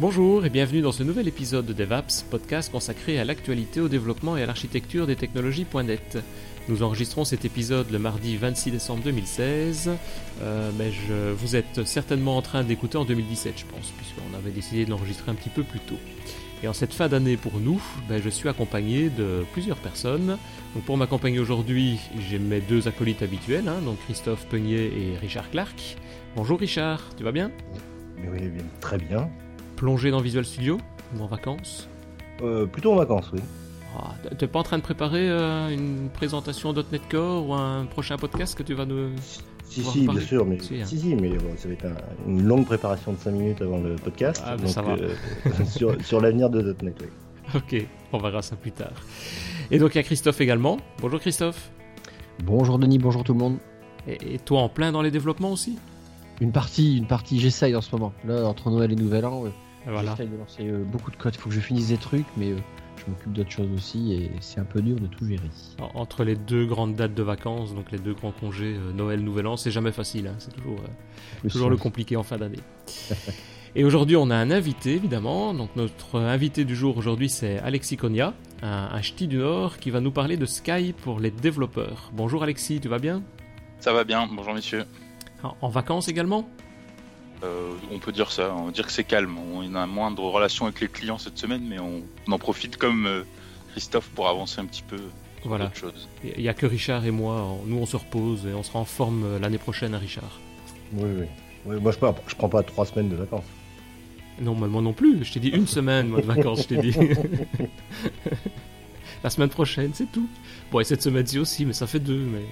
Bonjour et bienvenue dans ce nouvel épisode de DevApps, podcast consacré à l'actualité, au développement et à l'architecture des technologies.net. Nous enregistrons cet épisode le mardi 26 décembre 2016, euh, mais je, vous êtes certainement en train d'écouter en 2017, je pense, puisqu'on avait décidé de l'enregistrer un petit peu plus tôt. Et en cette fin d'année pour nous, ben, je suis accompagné de plusieurs personnes. Donc pour m'accompagner aujourd'hui, j'ai mes deux acolytes habituels, hein, donc Christophe Peugnier et Richard Clark. Bonjour Richard, tu vas bien? Oui, très bien. Plongé dans Visual Studio ou en vacances euh, Plutôt en vacances, oui. Ah, T'es pas en train de préparer euh, une présentation .NET Core ou un prochain podcast que tu vas nous... Si, si, bien sûr, mais, si, hein. si, mais bon, ça va être une longue préparation de 5 minutes avant le podcast. Ah, donc, ça va. Euh, sur, sur l'avenir de .NET, oui. Ok, on verra ça plus tard. Et donc il y a Christophe également. Bonjour Christophe. Bonjour Denis, bonjour tout le monde. Et, toi en plein dans les développements aussi? Une partie, une partie, j'essaye en ce moment. Là, entre Noël et Nouvel An, voilà. j'essaye de lancer euh, beaucoup de code. Il faut que je finisse des trucs, mais euh, je m'occupe d'autres choses aussi et c'est un peu dur de tout gérer. Entre les deux grandes dates de vacances, donc les deux grands congés, euh, Noël, Nouvel An, c'est jamais facile. Hein. C'est toujours, toujours le compliqué en fin d'année. Et aujourd'hui, on a un invité, évidemment. Donc, notre invité du jour aujourd'hui, c'est Alexis Konya, un, un ch'ti du Nord, qui va nous parler de Skype pour les développeurs. Bonjour Alexis, tu vas bien? Ça va bien, bonjour messieurs. En, en vacances également? Euh, On peut dire ça, on va dire que c'est calme. On a moins de relations avec les clients cette semaine, mais on, on en profite comme euh, Christophe pour avancer un petit peu. Voilà. Il n'y a que Richard et moi, nous on se repose et on sera en forme euh, l'année prochaine à Richard. Oui, oui. oui moi je, prends, je prends pas trois semaines de vacances. Non, moi non plus. Je t'ai dit une semaine moi, de vacances, je t'ai dit. La semaine prochaine, c'est tout. Bon, et cette semaine-ci aussi, mais ça fait deux. Mais...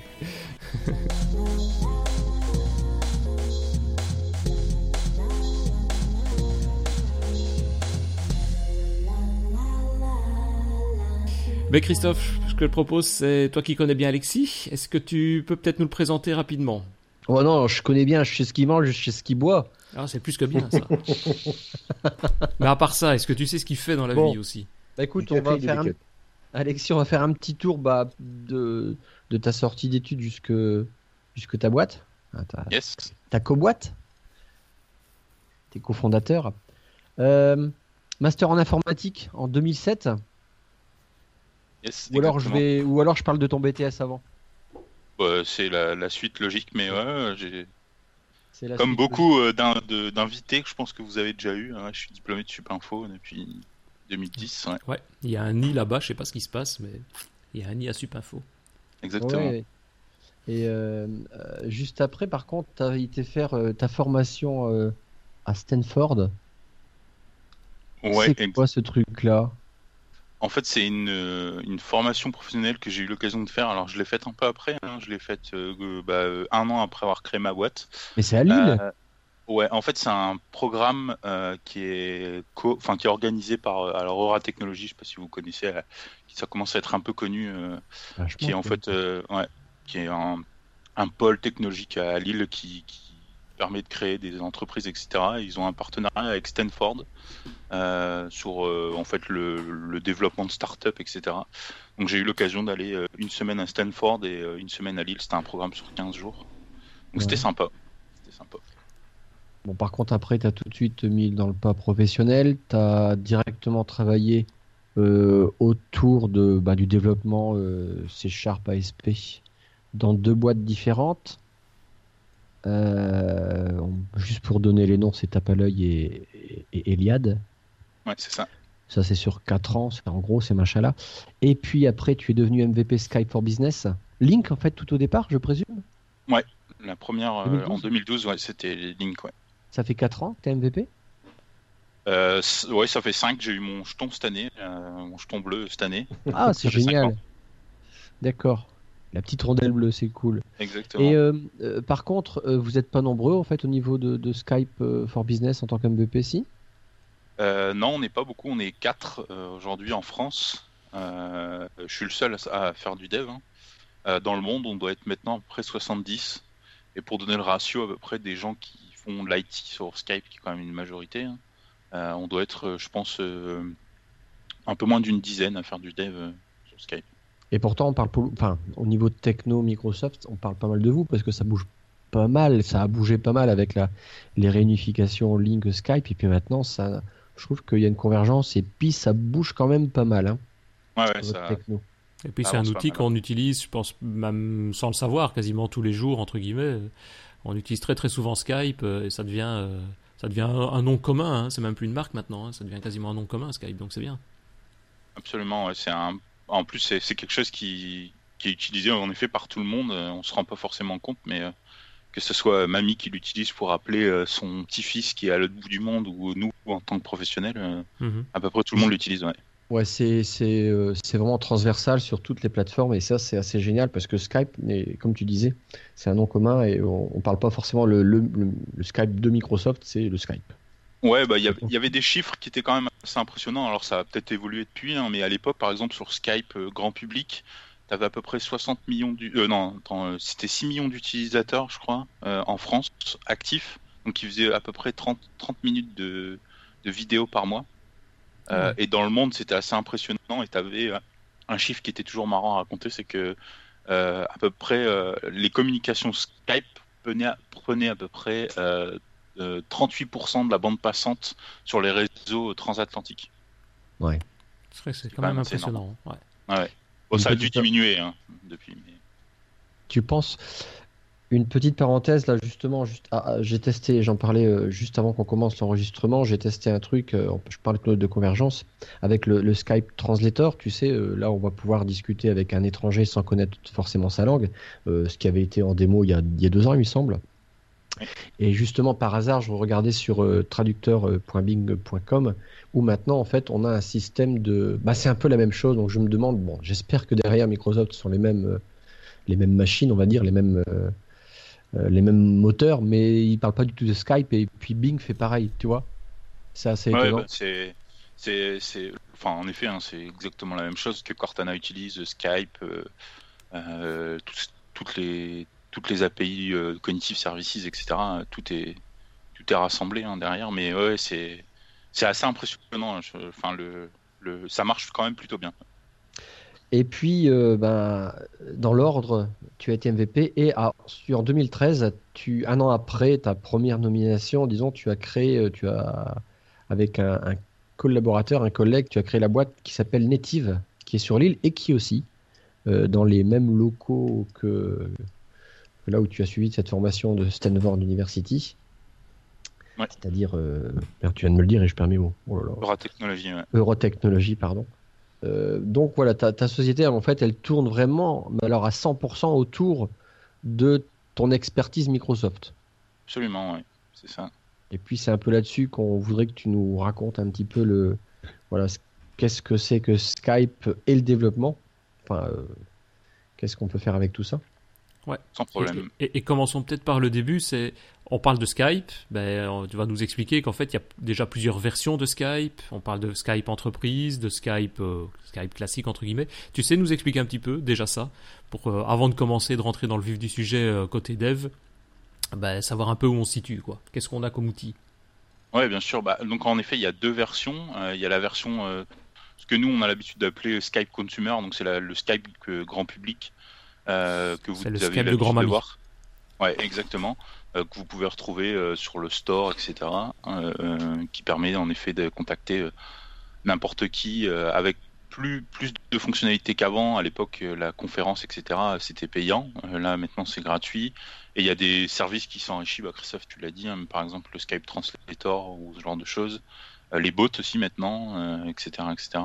mais Christophe, ce que je propose, c'est toi qui connais bien Alexis. Est-ce que tu peux peut-être nous le présenter rapidement? Oh non, je connais bien, je sais ce qu'il mange, je sais ce qu'il boit. Ah, c'est plus que bien ça. Mais à part ça, est-ce que tu sais ce qu'il fait dans la Bon. vie aussi? Bah écoute, on va faire un... Alexis, on va faire un petit tour bah, de, de ta sortie d'études jusque, jusque ta boîte. Ah, ta, Yes. ta co-boîte. T'es cofondateur. Euh, master en informatique en 2007. Yes Ou alors, je vais, ou alors je parle de ton BTS avant. Ouais, c'est la, la suite logique, mais ouais, j'ai comme beaucoup euh, d'invités que je pense que vous avez déjà eu. hein, je suis diplômé de Supinfo depuis 2010. Ouais, Ouais, il y a un nid là-bas, je sais pas ce qui se passe, mais il y a un nid à Supinfo. exactement. Ouais. Et euh, euh, juste après, par contre, tu as été faire euh, ta formation euh, à Stanford. Ouais, c'est quoi ce truc-là? En fait, c'est une, euh, une formation professionnelle que j'ai eu l'occasion de faire. Alors, je l'ai faite un peu après. hein, Je l'ai faite euh, bah, euh, un an après avoir créé ma boîte. Mais c'est à Lille Euh, ouais, en fait, c'est un programme euh, qui est co- qui est organisé par alors Aura Technologies. Je sais pas si vous connaissez. ça commence à être un peu connu. qui est en fait ouais, qui est un, un pôle technologique à Lille qui, qui permet de créer des entreprises, etc. Et ils ont un partenariat avec Stanford euh, sur euh, en fait le, le développement de start-up, etc. Donc j'ai eu l'occasion d'aller euh, une semaine à Stanford et une semaine à Lille. C'était un programme sur 15 jours. Donc c'était sympa. C'était sympa. Bon, par contre, après, tu as tout de suite mis dans le pas professionnel. Tu as directement travaillé euh, autour de, bah, du développement euh, C Sharp ASP dans deux boîtes différentes. Euh, juste pour donner les noms, c'est Tape à l'œil et, et, et Eliade. Ouais, c'est ça. Ça, c'est sur 4 ans, c'est- en gros, ces machins-là. Et puis après, tu es devenu MVP Skype for Business. Link, en fait, tout au départ, je présume? La première euh, 2012. en 2012, ouais, c'était Link. Ouais. Ça fait 4 ans que tu es MVP Euh, ouais, ça fait 5. J'ai eu mon jeton cette année, mon jeton bleu cette année. Ah, c'est génial. D'accord. La petite rondelle bleue, c'est cool. Exactement. Et euh, euh, par contre, euh, vous n'êtes pas nombreux en fait au niveau de, de Skype for Business en tant qu'MVP, si? Euh, non, on n'est pas beaucoup, on est quatre aujourd'hui en France. Je suis le seul à, faire du dev. hein. Dans le monde, on doit être maintenant à peu près 70. Et pour donner le ratio à peu près des gens qui font de l'IT sur Skype, qui est quand même une majorité, hein, on doit être, je pense, un peu moins d'une dizaine à faire du dev sur Skype. Et pourtant, on parle, pour- enfin, au niveau de techno, Microsoft, on parle pas mal de vous parce que ça bouge pas mal, ça a bougé pas mal avec la, les réunifications Link Skype et puis maintenant ça, je trouve qu'il y a une convergence et puis ça bouge quand même pas mal. Hein, ouais, ça... Et puis c'est un outil qu'on utilise, je pense, même sans le savoir, quasiment tous les jours, entre guillemets. On utilise très très souvent Skype et ça devient, ça devient un nom commun. Hein. C'est même plus une marque maintenant, hein. ça devient quasiment un nom commun Skype, donc c'est bien. Absolument, c'est un. En plus, c'est quelque chose qui, qui est utilisé en effet par tout le monde. On se rend pas forcément compte, mais que ce soit mamie qui l'utilise pour appeler euh, son petit-fils qui est à l'autre bout du monde ou nous en tant que professionnels, euh, mhm. à peu près tout le monde l'utilise. Ouais, ouais c'est euh, vraiment transversal sur toutes les plateformes et ça c'est assez génial parce que Skype, comme tu disais, c'est un nom commun et on, ne parle pas forcément le, le, Skype de Microsoft, c'est le Skype. Ouais, bah il y, avait des chiffres qui étaient quand même assez impressionnants. Alors ça a peut-être évolué depuis, hein, mais à l'époque, par exemple sur Skype grand public, avait à peu près 60 millions du... Euh, non, euh, c'était 6 millions d'utilisateurs, je crois, euh, en France, actifs. Donc ils faisaient à peu près 30, 30 minutes de, de vidéos par mois. Et dans le monde, c'était assez impressionnant. Et tu avais un chiffre qui était toujours marrant à raconter, c'est que à peu près les communications Skype prenaient à, prenaient à peu près 38% de la bande passante sur les réseaux transatlantiques. Ouais. C'est quand même impressionnant. Ouais. ouais ça a dû diminuer hein, depuis. Tu penses une petite parenthèse là justement, juste, ah, ah, j'ai testé, j'en parlais euh, juste avant qu'on commence l'enregistrement, j'ai testé un truc, euh, je parle de convergence avec le, Skype Translator. Tu sais, euh, là on va pouvoir discuter avec un étranger sans connaître forcément sa langue, ce qui avait été en démo il y a, il y a deux ans il me semble. Et justement, par hasard, je regardais sur traducteur.bing.com où maintenant, en fait, on a un système de. Bah, c'est un peu la même chose. Donc, je me demande, bon, j'espère que derrière Microsoft sont les mêmes, euh, les mêmes machines, on va dire, les mêmes, euh, euh, les mêmes moteurs, mais ils parlent pas du tout de Skype et puis Bing fait pareil, tu vois. C'est assez étonnant. Bah, c'est, c'est, c'est, enfin, en effet, hein, c'est exactement la même chose que Cortana utilise, Skype, toutes les toutes les API Cognitive Services, etc. Tout est tout est rassemblé hein, derrière, mais ouais, c'est c'est assez impressionnant. enfin, le, le, ça marche quand même plutôt bien. Et puis, euh, ben, dans l'ordre, tu as été MVP et en 2013, tu, un an après ta première nomination, disons, tu as créé, euh, tu as, avec un, collaborateur, un collègue, tu as créé la boîte qui s'appelle Native, qui est sur l'île et qui aussi, euh, dans les mêmes locaux que, là où tu as suivi cette formation de Stanford University, c'est-à-dire, euh, tu viens de me le dire et je perds mes mots. Oh Eurotechnologie, Eurotechnologie, pardon. Euh, donc voilà, ta, ta, société, en fait, elle tourne vraiment, alors à 100% autour de ton expertise Microsoft. Absolument, oui, c'est ça. Et puis c'est un peu là-dessus qu'on voudrait que tu nous racontes un petit peu le, voilà, qu'est-ce que c'est que Skype et le développement. Enfin, euh, qu'est-ce qu'on peut faire avec tout ça? Ouais. Sans problème. Et, commençons peut-être par le début. C'est, on parle de Skype. Ben, tu vas nous expliquer qu'en fait, il y a déjà plusieurs versions de Skype. On parle de Skype entreprise, de Skype, euh, Skype classique entre guillemets. Tu sais nous expliquer un petit peu déjà ça, pour euh, avant de commencer de rentrer dans le vif du sujet euh, côté dev, ben, savoir un peu où on se situe, quoi. Qu'est-ce qu'on a comme outil? Ouais, bien sûr. Bah, donc en effet, il y a deux versions. Il y a la version ce que nous on a l'habitude d'appeler Skype Consumer, donc c'est le Skype grand public euh, que vous, avez l'habitude de voir. Ouais, exactement. Euh, que vous pouvez retrouver euh, sur le store, etc. qui permet en effet de contacter n'importe qui avec plus, plus de fonctionnalités qu'avant. À l'époque, la conférence, etc., c'était payant. là, maintenant, c'est gratuit. Et il y a des services qui s'enrichissent. Bah, Christophe, tu l'as dit, hein, par exemple le Skype Translator ou ce genre de choses. les bots aussi maintenant, etc., etc.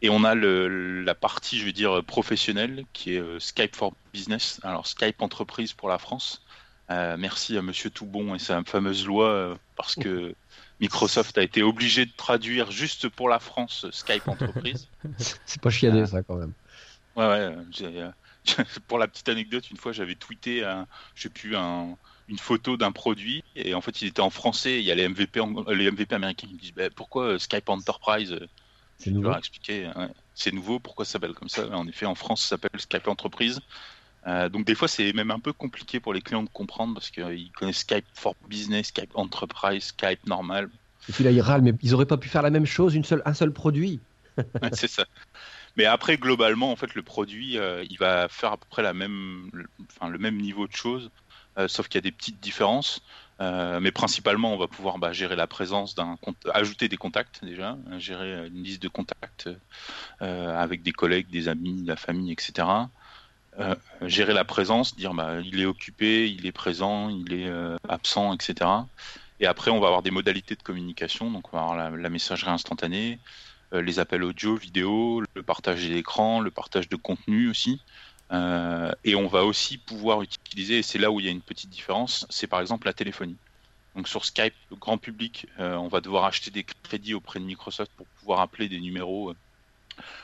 Et on a le, la partie, je veux dire, professionnelle, qui est euh, Skype for Business. Alors Skype Entreprise pour la France. Euh, merci à Monsieur Toubon et sa fameuse loi, euh, parce que Microsoft a été obligé de traduire juste pour la France Skype Entreprise. C'est pas chiadé ça quand même. Ouais, ouais. pour la petite anecdote, une fois j'avais tweeté, un, je sais plus, un, une photo d'un produit et en fait il était en français. Il y a les MVP, les MVP américains qui me disent bah, pourquoi Skype Enterprise c'est nouveau. expliquer. C'est nouveau. Pourquoi ça s'appelle comme ça En effet, en France, ça s'appelle Skype Entreprise. Euh, donc des fois, c'est même un peu compliqué pour les clients de comprendre parce qu'ils connaissent Skype for Business, Skype Enterprise, Skype normal. Et puis là, ils râlent, mais ils n'auraient pas pu faire la même chose, une seule, un seul produit. c'est ça. Mais après, globalement, en fait, le produit, euh, il va faire à peu près la même, enfin, le même niveau de choses. sauf qu'il y a des petites différences. Mais principalement, on va pouvoir bah, gérer la présence d'un, ajouter des contacts déjà, gérer une liste de contacts avec des collègues, des amis, la famille, etc. gérer la présence, dire bah, il est occupé, il est présent, il est absent, etc. Et après, on va avoir des modalités de communication. Donc, on va avoir la, messagerie instantanée, euh, les appels audio, vidéo, le partage d'écran, le partage de contenu aussi. Euh, et on va aussi pouvoir utiliser, et c'est là où il y a une petite différence, c'est par exemple la téléphonie. Donc sur Skype, le grand public, euh, on va devoir acheter des crédits auprès de Microsoft pour pouvoir appeler des numéros,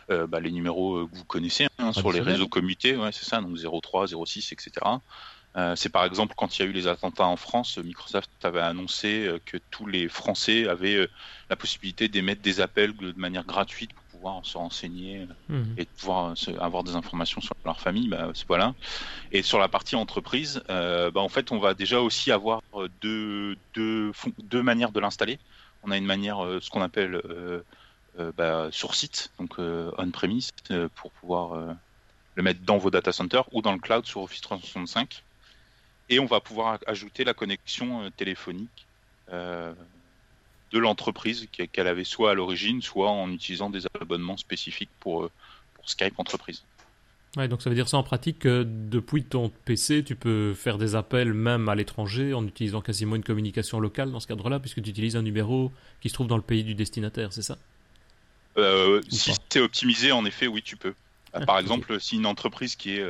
bah, les numéros que vous connaissez hein, sur les réseaux commutés, ouais, c'est ça, donc 03, 06, etc. Euh, c'est par exemple quand il y a eu les attentats en France, Microsoft avait annoncé euh, que tous les Français avaient euh, la possibilité d'émettre des appels de manière gratuite pour pouvoir se renseigner mhm. et pouvoir avoir des informations sur leur famille. Bah, voilà. Et sur la partie entreprise, bah, en fait, on va déjà aussi avoir deux, deux, deux manières de l'installer. On a une manière, ce qu'on appelle bah, sur site, donc on-premise, pour pouvoir le mettre dans vos data centers ou dans le cloud sur Office 365 et on va pouvoir ajouter la connexion euh, téléphonique euh, de l'entreprise qu'elle avait soit à l'origine, soit en utilisant des abonnements spécifiques pour, euh, pour Skype entreprise. Ouais, donc ça veut dire ça en pratique que depuis ton PC, tu peux faire des appels même à l'étranger en utilisant quasiment une communication locale dans ce cadre-là, puisque tu utilises un numéro qui se trouve dans le pays du destinataire, c'est ça? Si c'est optimisé, en effet, oui, tu peux. Ah, Par exemple, si une entreprise qui est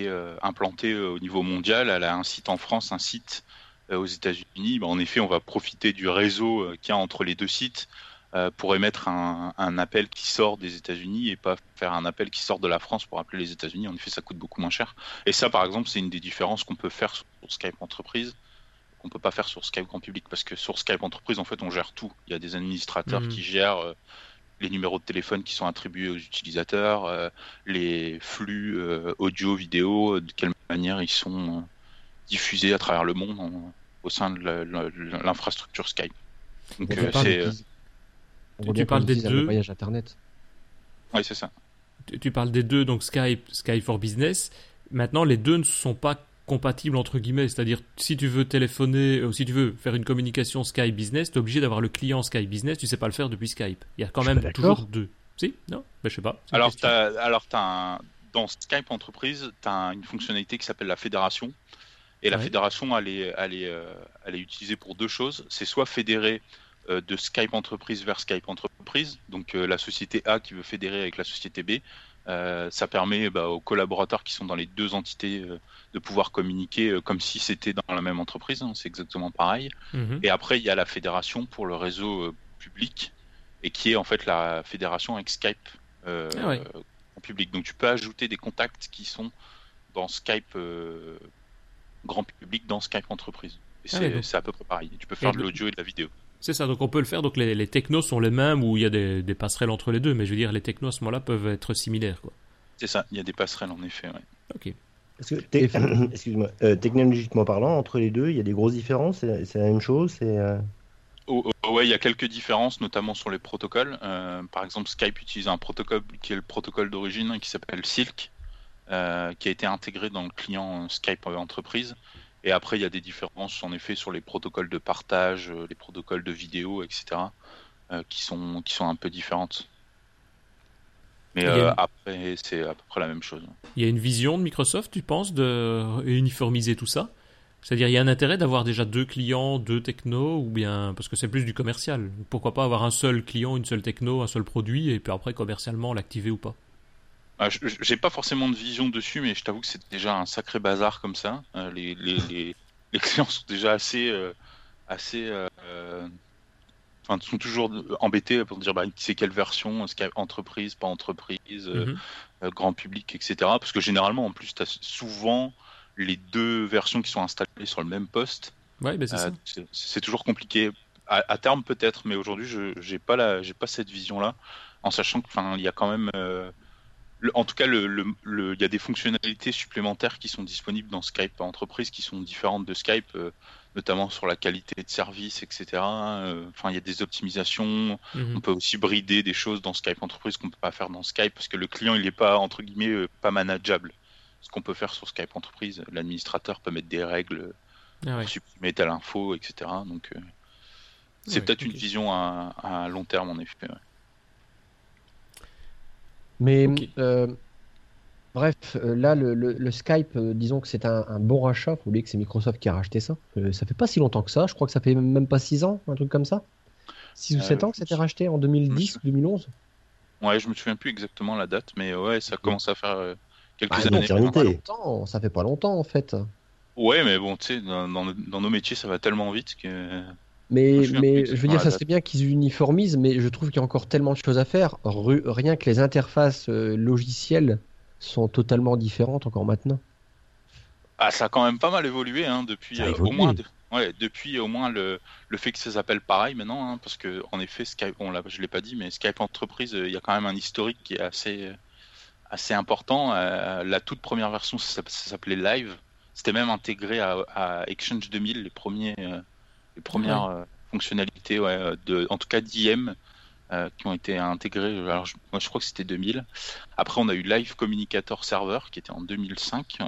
est euh, implantée euh, au niveau mondial. Elle a un site en France, un site euh, aux États-Unis. Bah, en effet, on va profiter du réseau qu'il y a entre les deux sites pour émettre un, appel qui sort des États-Unis et pas faire un appel qui sort de la France pour appeler les États-Unis. En effet, ça coûte beaucoup moins cher. Et ça, par exemple, c'est une des différences qu'on peut faire sur Skype entreprise qu'on peut pas faire sur Skype grand public parce que sur Skype entreprise, en fait, on gère tout. Il y a des administrateurs mmh. qui gèrent les numéros de téléphone qui sont attribués aux utilisateurs, euh, les flux euh, audio, vidéo, de quelle manière ils sont euh, diffusés à travers le monde au sein de l'infrastructure Skype. Donc, c'est. Tu parles des deux. Voyage Internet. Oui, c'est ça. Tu, parles des deux, donc Skype, Skype for Business. Maintenant, les deux ne sont pas compatible entre guillemets, c'est-à-dire si tu veux téléphoner ou si tu veux faire une communication Skype Business, tu es obligé d'avoir le client Skype Business, tu sais pas le faire depuis Skype. Il y a quand même toujours deux. Si? Non? Ben, Je sais pas. Alors, as, alors as dans Skype Entreprise, tu as une fonctionnalité qui s'appelle la fédération. Et la fédération, elle est, elle, est, euh, elle est utilisée pour deux choses. C'est soit fédérer euh, de Skype Entreprise vers Skype Entreprise, donc euh, la société A qui veut fédérer avec la société B, euh, ça permet bah, aux collaborateurs qui sont dans les deux entités euh, de pouvoir communiquer euh, comme si c'était dans la même entreprise. Hein, c'est exactement pareil. Mhm. Et après, il y a la fédération pour le réseau public et qui est en fait la fédération avec Skype ah en public. Donc tu peux ajouter des contacts qui sont dans Skype grand public dans Skype entreprise. Ah c'est à peu près pareil. Tu peux faire de l'audio et de la vidéo. C'est ça, donc on peut le faire. Donc les, les, technos sont les mêmes ou il y a des, passerelles entre les deux, mais je veux dire, les technos à ce moment-là peuvent être similaires. quoi. C'est ça, il y a des passerelles en effet. Ok. excuse-moi, euh, technologiquement parlant, entre les deux, il y a des grosses différences? C'est la même chose? C'est, euh oh, oh, Ouais, il y a quelques différences, notamment sur les protocoles. Euh, par exemple, Skype utilise un protocole qui est le protocole d'origine, hein, qui s'appelle Silk, qui a été intégré dans le client Skype entreprise. Et après, il y a des différences en effet sur les protocoles de partage, euh, les protocoles de vidéo, etc., euh, qui, sont, qui sont un peu différentes. Mais euh, après, c'est à peu près la même chose. Il y a une vision de Microsoft, tu penses, de uniformiser tout ça? C'est-à-dire, il y a un intérêt d'avoir déjà deux clients, deux technos, ou bien parce que c'est plus du commercial. Pourquoi pas avoir un seul client, une seule techno, un seul produit, et puis après commercialement l'activer ou pas? Ah, j'ai pas forcément de vision dessus, mais je t'avoue que c'est déjà un sacré bazar comme ça. Euh, les, les, les, clients sont déjà assez, euh, assez, euh, enfin, sont toujours embêtés pour dire bah, c'est quelle version, entreprise, pas entreprise, mhm. grand public, etc. Parce que généralement, en plus, tu as souvent les deux versions qui sont installées sur le même poste. Ouais, bah, c'est toujours compliqué. À, terme peut-être, mais aujourd'hui, je j'ai pas la, j'ai pas cette vision-là, en sachant que, enfin, il y a quand même en tout cas, il y a des fonctionnalités supplémentaires qui sont disponibles dans Skype entreprise qui sont différentes de Skype, euh, notamment sur la qualité de service, etc. Euh, enfin, il y a des optimisations. Mhm. On peut aussi brider des choses dans Skype entreprise qu'on peut pas faire dans Skype parce que le client il n'est pas entre guillemets euh, pas manageable. ce qu'on peut faire sur Skype Entreprise. L'administrateur peut mettre des règles ah pour supprimer telle info, etc. Donc, c'est peut-être une vision à, long terme, en effet. Mais Bref, euh, là, le, Skype, euh, disons que c'est un, bon rachat. Faut oublier que c'est Microsoft qui a racheté ça. Euh, ça fait pas si longtemps que ça. Je crois que ça fait même pas 6 ans, un truc comme ça. 6 ou 7 ans que c'était racheté en 2010, 2011. Ouais, je me souviens plus exactement la date, mais ouais, ça commence à faire quelques bah, années. Ça fait, pas longtemps, ça fait pas longtemps en fait. Ouais, mais bon, tu sais, dans, nos métiers, ça va tellement vite que. Mais, je, mais je veux dire, ça serait bien qu'ils uniformisent, mais je trouve qu'il y a encore tellement de choses à faire. Rien que les interfaces logicielles sont totalement différentes encore maintenant. Ah, ça a quand même pas mal évolué hein, depuis euh, au moins ouais, depuis au moins le, le fait que ça s'appelle pareil maintenant hein, parce que en effet Skype on je l'ai pas dit mais Skype entreprise euh, il y a quand même un historique qui est assez assez important euh, la toute première version ça, s'appelait Live c'était même intégré à, Exchange 2000 les premiers les premières fonctionnalités ouais, de en tout cas d'IM euh, qui ont été intégrés. Alors, je, moi, je crois que c'était 2000. Après, on a eu Live Communicator Server, qui était en 2005.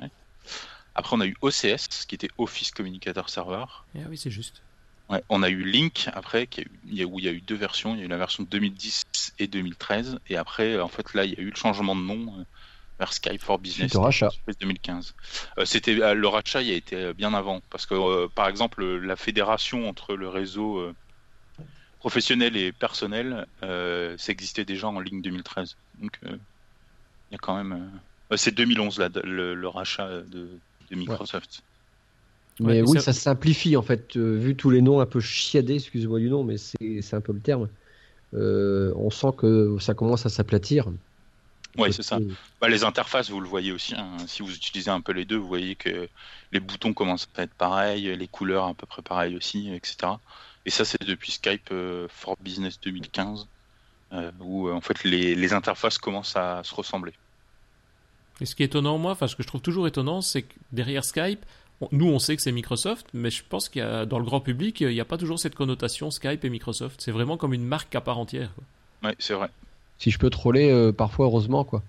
Après, on a eu OCS, qui était Office Communicator Server. Ah oui, c'est juste. Ouais, on a eu Link après, qui a où il y a eu deux versions. Il y a eu la version 2010 et 2013. Et après, en fait, là, il y a eu le changement de nom euh, vers Skype for Business. Le rachat. 2015. Euh, c'était le rachat, il a été bien avant, parce que par exemple, la fédération entre le réseau professionnel et personnel, euh, ça existait déjà en ligne 2013. Donc euh, il y a quand même. Euh, c'est 2011 là, le, rachat de, Microsoft. Mais oui, ça... simplifie en fait, vu tous les noms un peu chiadés, excusez-moi du nom, mais c'est un peu le terme. on sent que ça commence à s'aplatir. Oui, c'est ça. Bah, les interfaces, vous le voyez aussi. Hein. Si vous utilisez un peu les deux, vous voyez que les boutons commencent à être pareils, les couleurs à peu près pareilles aussi, etc. Et ça, c'est depuis Skype euh, for Business 2015, euh, où euh, en fait les, interfaces commencent à se ressembler. Et ce qui est étonnant, moi, enfin, ce que je trouve toujours étonnant, c'est que derrière Skype, nous, on sait que c'est Microsoft, mais je pense qu'il y a, dans le grand public, il n'y a pas toujours cette connotation Skype et Microsoft. C'est vraiment comme une marque à part entière. Oui, c'est vrai. Si je peux troller, parfois, heureusement, quoi.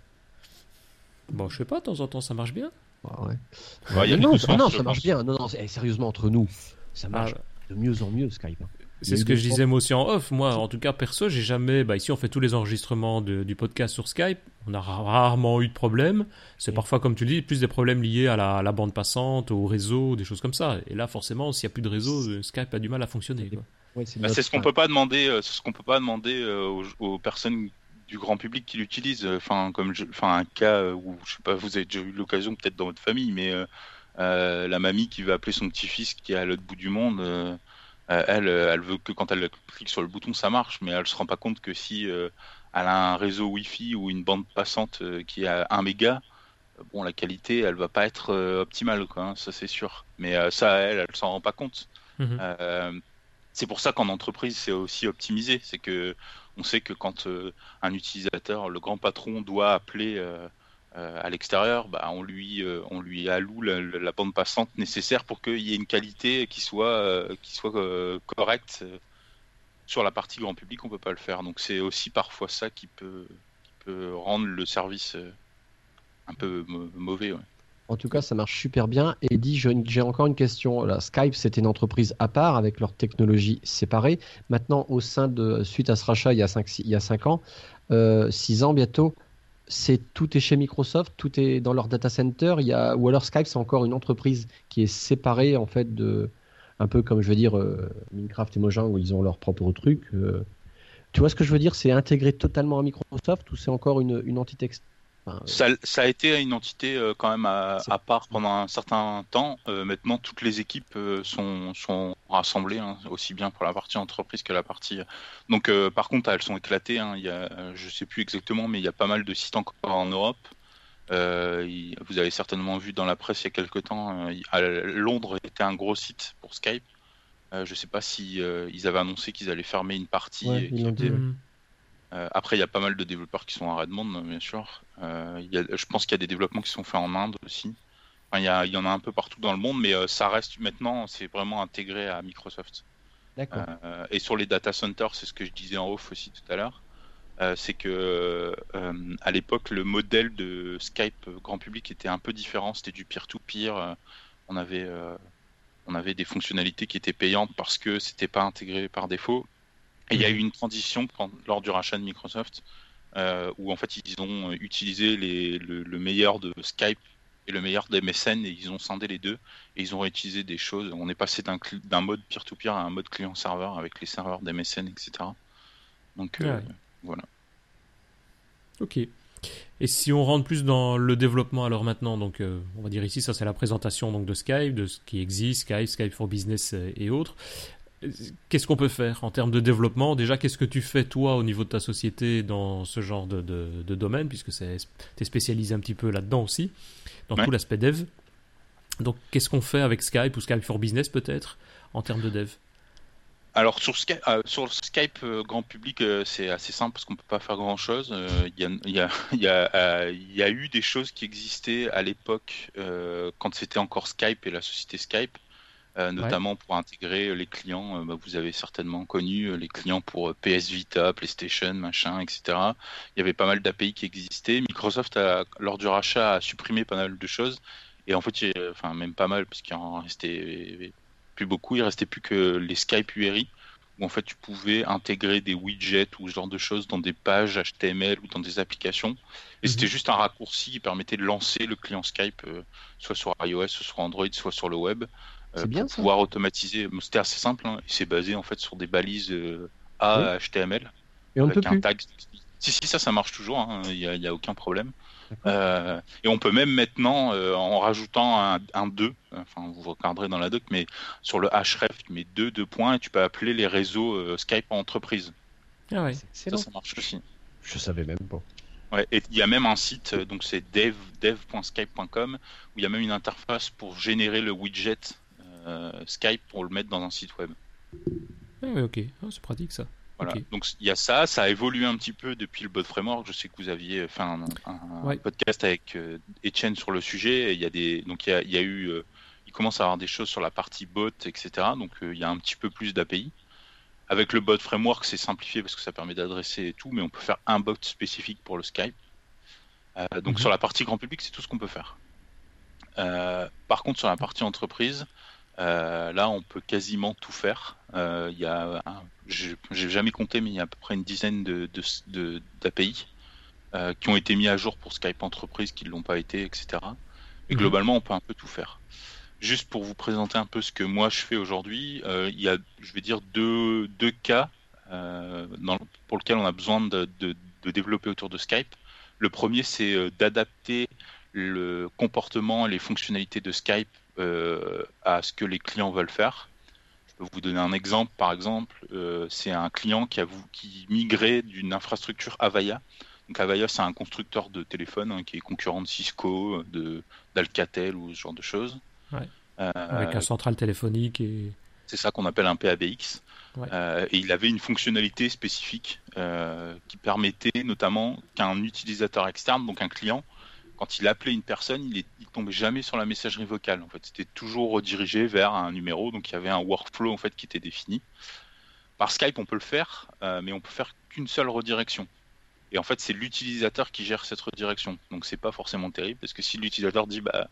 Bon, je sais pas, de temps en temps, ça marche bien. Ah ouais. non, non, ça marche bien. Non, non, eh, sérieusement, entre nous, ça marche. Ah, de mieux en mieux Skype. Hein. C'est ce que je disais moi aussi en off. Moi, en tout cas, perso, j'ai jamais. Bah, ici, on fait tous les enregistrements du podcast sur Skype. On a rarement eu de problème. C'est parfois, comme tu le dis, plus des problèmes liés à la, bande passante, au réseau, des choses comme ça. Et là, forcément, s'il n'y a plus de réseau, euh, Skype a du mal à fonctionner. Bah, c'est ce qu'on peut pas demander. Euh, ce qu'on peut pas demander euh, aux, personnes du grand public qui l'utilisent. Enfin, comme, enfin, un cas où je sais pas, vous avez déjà eu l'occasion peut-être dans votre famille, mais la mamie qui va appeler son petit-fils qui est à l'autre bout du monde euh, elle, euh, elle veut que quand elle clique sur le bouton, ça marche, mais elle se rend pas compte que si euh, elle a un réseau Wi-Fi ou une bande passante qui a 1 méga, bon, la qualité, elle va pas être optimale, quoi, hein, ça c'est sûr. Mais ça, elle, elle s'en rend pas compte. Mhm. c'est pour ça qu'en entreprise, c'est aussi optimisé. C'est que on sait que quand un utilisateur, le grand patron, doit appeler euh, à l'extérieur, bah, on lui euh, on lui alloue la, bande passante nécessaire pour qu'il y ait une qualité qui soit euh, correcte. Sur la partie grand public, on peut pas le faire. Donc c'est aussi parfois ça qui peut rendre le service un peu mauvais. En tout cas, ça marche super bien. Et dit, j'ai encore une question. Skype, c'était une entreprise à part avec leur technologie séparée. Maintenant, au sein de, suite à ce rachat il y a 5, il y a 5 ans, 6 ans bientôt, c'est tout est chez Microsoft, tout est dans leur data center. Il y a, ou alors Skype, c'est encore une entreprise qui est séparée en fait de, un peu comme je veux dire euh, Minecraft et Mojang où ils ont leur propre truc. Euh. tu vois ce que je veux dire? C'est intégré totalement à Microsoft ou c'est encore une, une entité ça, ça, a été une entité euh, quand même à, part pendant un certain temps. Euh, maintenant, toutes les équipes euh, sont, sont rassemblées, hein, aussi bien pour la partie entreprise que la partie. Donc, par contre, elles sont éclatées. Hein. Il y a, je sais plus exactement, mais il y a pas mal de sites encore en Europe. vous avez certainement vu dans la presse il y a quelques temps, à Londres était un gros site pour Skype. je sais pas si ils avaient annoncé qu'ils allaient fermer une partie. Euh, après, il y a pas mal de développeurs qui sont à Redmond, bien sûr. Euh, je pense qu'il y a des développements qui sont faits en Inde aussi. il, y en a un peu partout dans le monde, mais euh, ça reste maintenant, c'est vraiment intégré à Microsoft. et sur les data centers, c'est ce que je disais en off aussi tout à l'heure. c'est que à l'époque, le modèle de Skype grand public était un peu différent. C'était du peer-to-peer. on avait on avait des fonctionnalités qui étaient payantes parce que c'était pas intégré par défaut. Et il y a eu une transition lors du rachat de Microsoft où en fait ils ont utilisé le, meilleur de Skype et le meilleur des MSN et ils ont scindé les deux et ils ont réutilisé des choses. On est passé d'un mode peer-to-peer à un mode client-serveur avec les serveurs des MSN, etc. Donc euh, voilà. Ok. Et si on rentre plus dans le développement alors maintenant, donc euh, on va dire ici ça c'est la présentation donc de Skype, de ce qui existe, Skype, Skype for Business euh, et autres. Qu'est-ce qu'on peut faire en termes de développement? Déjà, qu'est-ce que tu fais toi au niveau de ta société dans ce genre de, de, domaine, puisque tu es spécialisé un petit peu là-dedans aussi, dans tout l'aspect dev. Donc, qu'est-ce qu'on fait avec Skype ou Skype for Business peut-être en termes de dev? Alors sur Skype, euh, sur Skype euh, grand public, euh, c'est assez simple parce qu'on peut pas faire grand chose. Il y, a, eu des choses qui existaient à l'époque quand c'était encore Skype et la société Skype. Euh, notamment pour intégrer les clients. Euh, bah, vous avez certainement connu euh, les clients pour PS Vita, PlayStation, machin, etc. Il y avait pas mal d'API qui existaient. Microsoft, a, lors du rachat, a supprimé pas mal de choses. Et en fait, enfin même pas mal, parce qu'il en restait plus beaucoup. Il restait plus que les Skype URI, où en fait tu pouvais intégrer des widgets ou ce genre de choses dans des pages HTML ou dans des applications. Et mhm. c'était juste un raccourci qui permettait de lancer le client Skype, soit sur iOS, soit sur Android, soit sur le web. Euh, bien, pour pouvoir automatiser. C'était assez simple. Hein. C'est basé en fait sur des balises euh, A HTML. Et on ne peut plus. Si si ça ça marche toujours. Hein. Il n'y a, aucun problème. Euh, et on peut même maintenant, en rajoutant un, un 2, enfin vous regarderez dans la doc, mais sur le href, tu mets 2, 2 points et tu peux appeler les réseaux Skype en entreprise. Ah ouais, ça, ça marche aussi. Je savais même pas. Ouais, et il y a même un site, donc c'est dev, dev.skype.com, où il y a même une interface pour générer le widget euh, Skype pour le mettre dans un site web. Ah oui, ok, ah, c'est pratique ça. Voilà. Donc il y a ça, ça a évolué un petit peu depuis le bot framework. Je sais que vous aviez fait un, podcast avec euh, Etienne sur le sujet. il y a des, donc il y a, eu, euh, il commence à avoir des choses sur la partie bot, etc. Donc il y a un petit peu plus d'API. Avec le bot framework, c'est simplifié parce que ça permet d'adresser tout, mais on peut faire un bot spécifique pour le Skype. donc mhm. sur la partie grand public, c'est tout ce qu'on peut faire. par contre, sur la partie entreprise, euh, là, on peut quasiment tout faire. Euh, il y a, j'ai jamais compté, mais il y a à peu près une dizaine de, d'API euh, qui ont été mis à jour pour Skype Entreprise, qui ne l'ont pas été, etc. Et mhm. globalement, on peut un peu tout faire. Juste pour vous présenter un peu ce que moi je fais aujourd'hui, il y a, je vais dire, deux, deux cas pour lesquels on a besoin de, de, développer autour de Skype. Le premier, c'est d'adapter le comportement et les fonctionnalités de Skype à ce que les clients veulent faire. Je peux vous donner un exemple. Par exemple, euh, c'est un client qui a qui migrait d'une infrastructure Avaya. Donc Avaya, c'est un constructeur de téléphone hein, qui est concurrent de Cisco, de d'Alcatel ou ce genre de choses. Euh, Avec un central téléphonique et. C'est ça qu'on appelle un PABX. et il avait une fonctionnalité spécifique qui permettait notamment qu'un utilisateur externe, donc un client, quand il appelait une personne, il, ne tombait jamais sur la messagerie vocale. En fait, c'était toujours redirigé vers un numéro. Donc il y avait un workflow en fait qui était défini. Par Skype, on peut le faire, euh, mais on peut faire qu'une seule redirection. Et en fait, c'est l'utilisateur qui gère cette redirection. Donc c'est pas forcément terrible parce que si l'utilisateur dit bah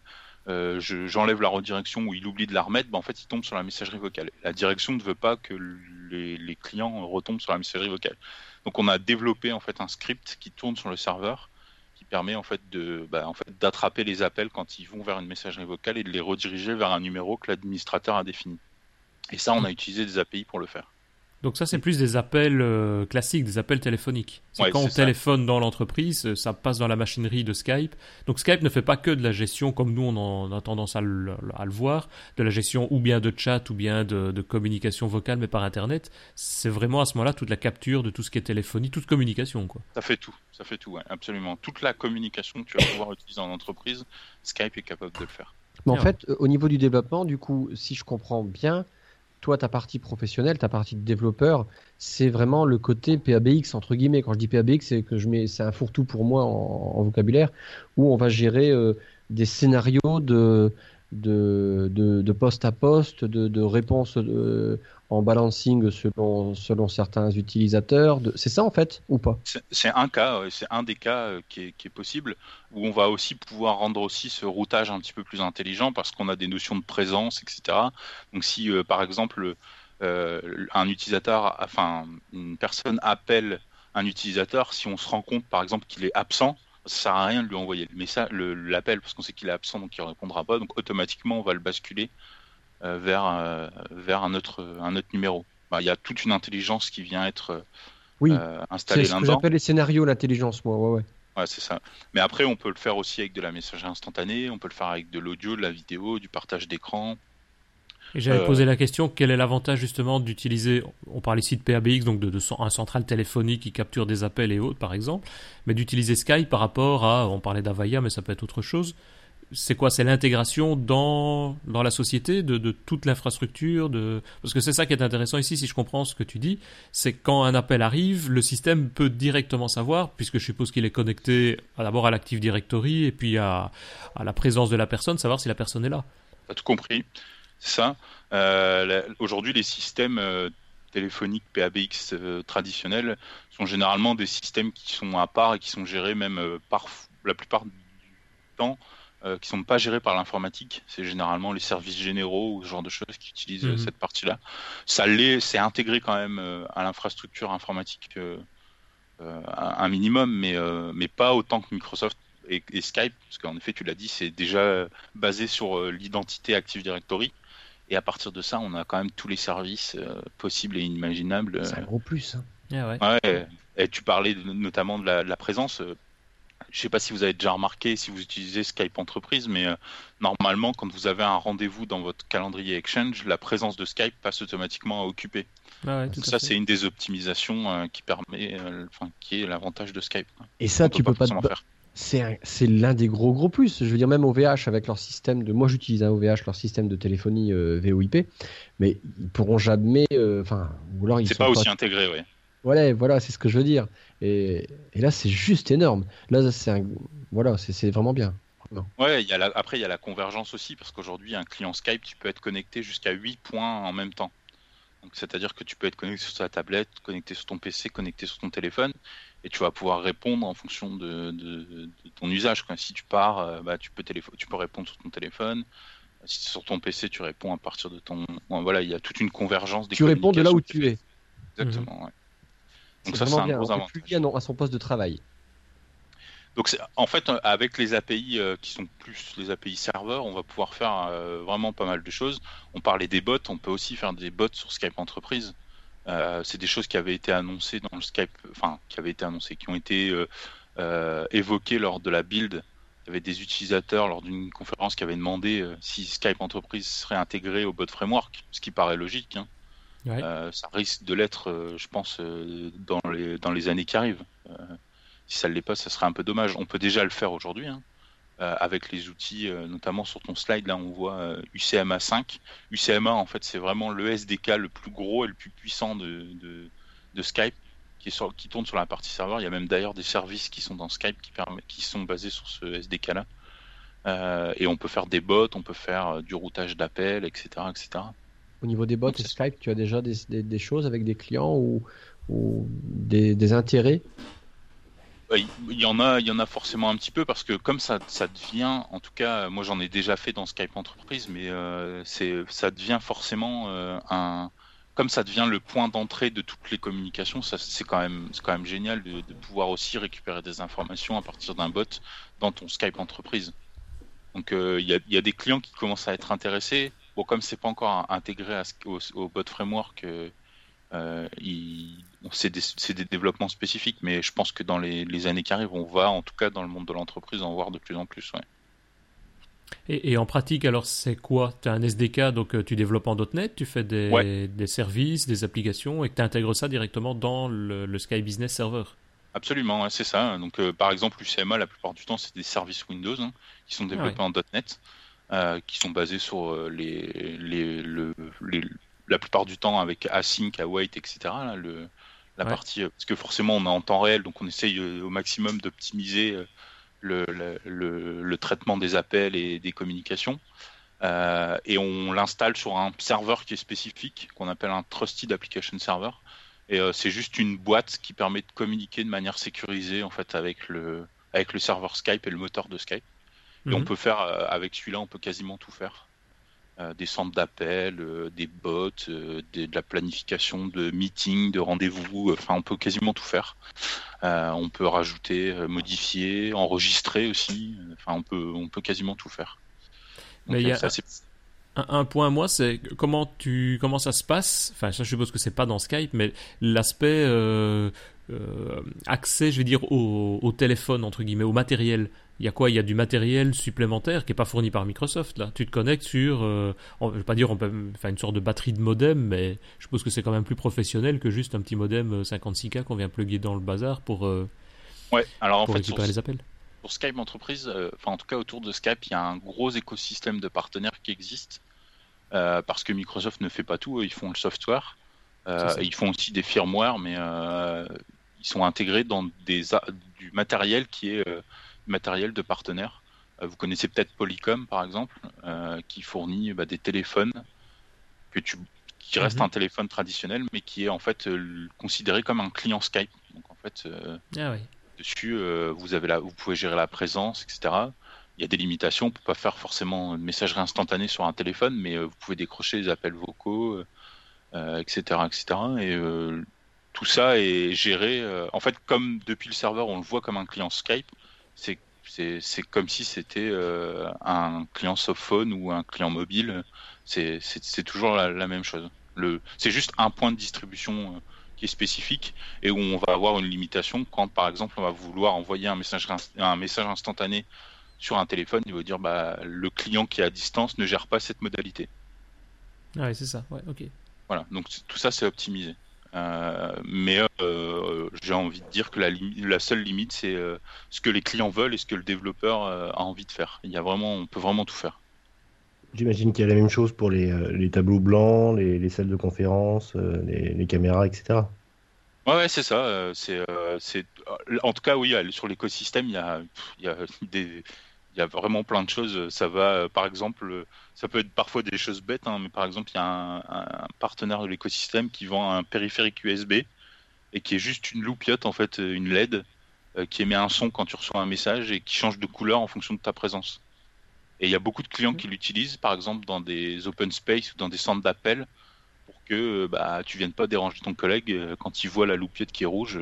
euh, j'enlève la redirection ou il oublie de la remettre, bah, en fait il tombe sur la messagerie vocale. La direction ne veut pas que les, les clients retombent sur la messagerie vocale. Donc on a développé en fait un script qui tourne sur le serveur permet en fait de bah, en fait d'attraper les appels quand ils vont vers une messagerie vocale et de les rediriger vers un numéro que l'administrateur a défini. Et ça, on a utilisé des API pour le faire. Donc ça, c'est plus des appels euh, classiques, des appels téléphoniques. C'est quand on téléphone dans l'entreprise, euh, ça passe dans la machinerie de Skype. Donc Skype ne fait pas que de la gestion, comme nous on, a tendance à le, voir, de la gestion ou bien de chat ou bien de, communication vocale, mais par Internet. C'est vraiment à ce moment-là toute la capture de tout ce qui est téléphonie, toute communication. Quoi. Ça fait tout, ça fait tout, absolument. Toute la communication que tu vas pouvoir utiliser en entreprise, Skype est capable de le faire. Mais en fait, au niveau du développement, du coup, si je comprends bien, toi, ta partie professionnelle, ta partie de développeur, c'est vraiment le côté PABX, entre guillemets. Quand je dis PABX, c'est que je mets, c'est un fourre-tout pour moi en, vocabulaire, où on va gérer euh, des scénarios de, de, de, poste à poste, de, de réponse euh, en balancing selon, selon certains utilisateurs. C'est ça en fait ou pas? C'est un cas, c'est un des cas euh, qui est, qui est, possible où on va aussi pouvoir rendre aussi ce routage un petit peu plus intelligent parce qu'on a des notions de présence, etc. Donc si euh, par exemple un utilisateur, enfin une personne appelle un utilisateur, si on se rend compte par exemple qu'il est absent, ça sert à rien de lui envoyer le message, l'appel parce qu'on sait qu'il est absent donc il répondra pas. Donc automatiquement on va le basculer euh, vers euh, vers un autre un autre numéro. Bah, il y a toute une intelligence qui vient être euh, oui. installée là-dedans. C'est ce que j'appelle les scénarios l'intelligence moi. Ouais, ouais. Ouais, c'est ça. Mais après, on peut le faire aussi avec de la messagerie instantanée, on peut le faire avec de l'audio, de la vidéo, du partage d'écran. Et j'avais posé la question, quel est l'avantage justement d'utiliser, on parle ici de PABX, donc de, de, un central téléphonique qui capture des appels et autres par exemple, mais d'utiliser Skype par rapport à, on parlait d'Avaya, mais ça peut être autre chose. C'est quoi? C'est l'intégration dans, dans la société de, de toute l'infrastructure de... Parce que c'est ça qui est intéressant ici, si je comprends ce que tu dis, c'est quand un appel arrive, le système peut directement savoir, puisque je suppose qu'il est connecté d'abord à l'Active Directory et puis à, à la présence de la personne, savoir si la personne est là. T'as tout compris. Ça. Euh, aujourd'hui, les systèmes euh, téléphoniques PABX euh, traditionnels sont généralement des systèmes qui sont à part et qui sont gérés même par la plupart du temps qui sont pas gérés par l'informatique. C'est généralement les services généraux ou ce genre de choses qui utilisent mhm. cette partie-là. Ça l'est, c'est intégré quand même à l'infrastructure informatique un minimum, mais mais pas autant que Microsoft et, et Skype, parce qu'en effet, tu l'as dit, c'est déjà basé sur l'identité Active Directory. Et à partir de ça, on a quand même tous les services euh, possibles et inimaginables. C'est un gros plus. Hein. Ah ouais. Et tu parlais notamment de la, présence. Euh, je ne sais pas si vous avez déjà remarqué, si vous utilisez Skype Entreprise, mais euh, normalement, quand vous avez un rendez-vous dans votre calendrier Exchange, la présence de Skype passe automatiquement à occuper. Ah ça, c'est une des optimisations qui permet, enfin, qui est l'avantage de Skype. Et ça, tu peux pas, faire c'est l'un des gros gros plus. Je veux dire, même OVH avec leur système de. Moi, j'utilise un OVH, leur système de téléphonie euh, VoIP, mais ils pourront jamais. Euh, enfin, ou alors ils. C'est pas aussi intégré, oui. Voilà, voilà, c'est ce que je veux dire. Et, et là, c'est juste énorme. Là, c'est voilà, c'est vraiment bien. Ouais, y a après, il y a la convergence aussi, parce qu'aujourd'hui, un client Skype, tu peux être connecté jusqu'à 8 points en même temps. C'est-à-dire que tu peux être connecté sur ta tablette, connecté sur ton PC, connecté sur ton téléphone, et tu vas pouvoir répondre en fonction de, ton usage. Si tu pars, euh, bah, tu, peux tu peux répondre sur ton téléphone. Si c'est sur ton PC, tu réponds à partir de ton. voilà, il y a toute une convergence. Des tu réponds de là où tu es. Exactement. Mhm. Donc ça, c'est un gros avantage. à son poste de travail. Donc en fait, avec les API euh, qui sont plus les API serveurs, on va pouvoir faire euh, vraiment pas mal de choses. On parlait des bots, on peut aussi faire des bots sur Skype Entreprise. Euh, c'est des choses qui avaient été annoncées dans le Skype, enfin qui avaient été annoncées, qui ont été évoquées lors de la build. Il y avait des utilisateurs lors d'une conférence qui avaient demandé si Skype Entreprise serait intégré au bot framework, ce qui paraît logique. Hein. ça risque de l'être, je pense, dans les dans les années qui arrivent. Si ça ne l'est pas, ça serait un peu dommage. On peut déjà le faire aujourd'hui. Hein, euh, avec les outils, euh, notamment sur ton slide, là on voit UCMA 5. UCMA, en fait, c'est vraiment le SDK le plus gros et le plus puissant de, de, Skype qui, est qui, tourne sur la partie serveur. Il y a même d'ailleurs des services qui sont dans Skype qui, permet, qui sont basés sur ce SDK-là. Euh, et on peut faire des bots, on peut faire du routage d'appels, etc., etc. Au niveau des bots et Skype, tu as déjà des, des, choses avec des clients ou, ou des, des intérêts il y en a, il y en a forcément un petit peu parce que comme ça, ça devient, en tout cas, moi j'en ai déjà fait dans Skype Entreprise, mais euh, c'est, ça devient forcément euh, un, comme ça devient le point d'entrée de toutes les communications, ça, c'est quand même, c'est quand même génial de, pouvoir aussi récupérer des informations à partir d'un bot dans ton Skype Entreprise. Donc euh, il y, a, des clients qui commencent à être intéressés. Bon, comme c'est pas encore intégré à, au, au, bot framework euh, c'est des, développements spécifiques, mais je pense que dans les, années qui arrivent, on va, en tout cas dans le monde de l'entreprise, en voir de plus en plus. Et, en pratique, alors, c'est quoi? Tu as un SDK, donc euh, tu développes en .NET, tu fais des, services, des applications, et tu intègres ça directement dans le, Sky Business Server Absolument, c'est ça. Donc, euh, par exemple, l'UCMA, la plupart du temps, c'est des services Windows hein, qui sont développés en .NET, qui sont basés sur les, les, la plupart du temps avec async, await, etc. Là, le, la partie parce que forcément on est en temps réel, donc on essaye euh, au maximum d'optimiser euh, le, le, le, traitement des appels et des communications. et on l'installe sur un serveur qui est spécifique, qu'on appelle un Trusted Application Server. Et c'est juste une boîte qui permet de communiquer de manière sécurisée en fait avec le, avec le serveur Skype et le moteur de Skype. Et on mhm. peut faire, avec celui-là, on peut quasiment tout faire. Euh, des centres d'appel, euh, des bots, euh, de la planification de meetings, de rendez-vous. Enfin, on peut quasiment tout faire. on peut rajouter, modifier, enregistrer aussi. Enfin, on peut, on peut quasiment tout faire. Mais il y a un, point, moi, c'est comment tu, comment ça se passe? Enfin, ça, je suppose que c'est pas dans Skype, mais l'aspect accès, je vais dire, au, au, téléphone entre guillemets, au matériel il y a quoi? Il y a du matériel supplémentaire qui n'est pas fourni par Microsoft. Là, tu te connectes sur, euh, je vais pas dire, on peut, enfin une sorte de batterie de modem, mais je suppose que c'est quand même plus professionnel que juste un petit modem 56K euh, qu'on vient plugger dans le bazar pour, euh, ouais, alors en fait, récupérer les appels. Pour Skype entreprise, enfin en tout cas autour de Skype, il y a un gros écosystème de partenaires qui existe parce que Microsoft ne fait pas tout, ils font le software, ils font aussi des firmware, mais ils sont intégrés dans des, du matériel qui est matériel de partenaires. Euh, vous connaissez peut-être Polycom, par exemple, euh, qui fournit bah, des téléphones que tu, qui reste mhm. un téléphone traditionnel, mais qui est en fait euh, considéré comme un client Skype. Donc en fait, ah dessus, vous avez là, vous pouvez gérer la présence, etc. Il y a des limitations, on peut pas faire forcément une messagerie instantanée sur un téléphone, mais vous pouvez décrocher des appels vocaux, etc., etc. Et tout ça est géré. en fait, comme depuis le serveur, on le voit comme un client Skype c'est comme si c'était euh, un client softphone ou un client mobile. C'est toujours la, même chose. C'est juste un point de distribution euh, qui est spécifique et où on va avoir une limitation quand, par exemple, on va vouloir envoyer un message, un message instantané sur un téléphone. Il va dire bah, le client qui est à distance ne gère pas cette modalité. Ah oui, c'est ça. Ouais, ok. Voilà, donc tout ça c'est optimisé. Euh, mais euh, j'ai envie de dire que la, la seule limite, c'est euh, ce que les clients veulent et ce que le développeur a envie de faire. Il y a vraiment, on peut vraiment tout faire. J'imagine qu'il y a la même chose pour les, les tableaux blancs, les, les, salles de conférence, les, les caméras, etc. Ouais, ouais c'est ça. C'est, c'est, en tout cas, oui, sur l'écosystème, il y a, il y a des, il y a vraiment plein de choses. Ça va, euh, par exemple, ça peut être parfois des choses bêtes, hein, mais par exemple, il y a un, partenaire de l'écosystème qui vend un périphérique USB et qui est juste une loupiote, en fait, une LED euh, qui émet un son quand tu reçois un message et qui change de couleur en fonction de ta présence. Et il y a beaucoup de clients qui l'utilisent, par exemple, dans des open space ou dans des centres d'appel pour que euh, bah, tu viennes pas déranger ton collègue quand il voit la loupiote qui est rouge.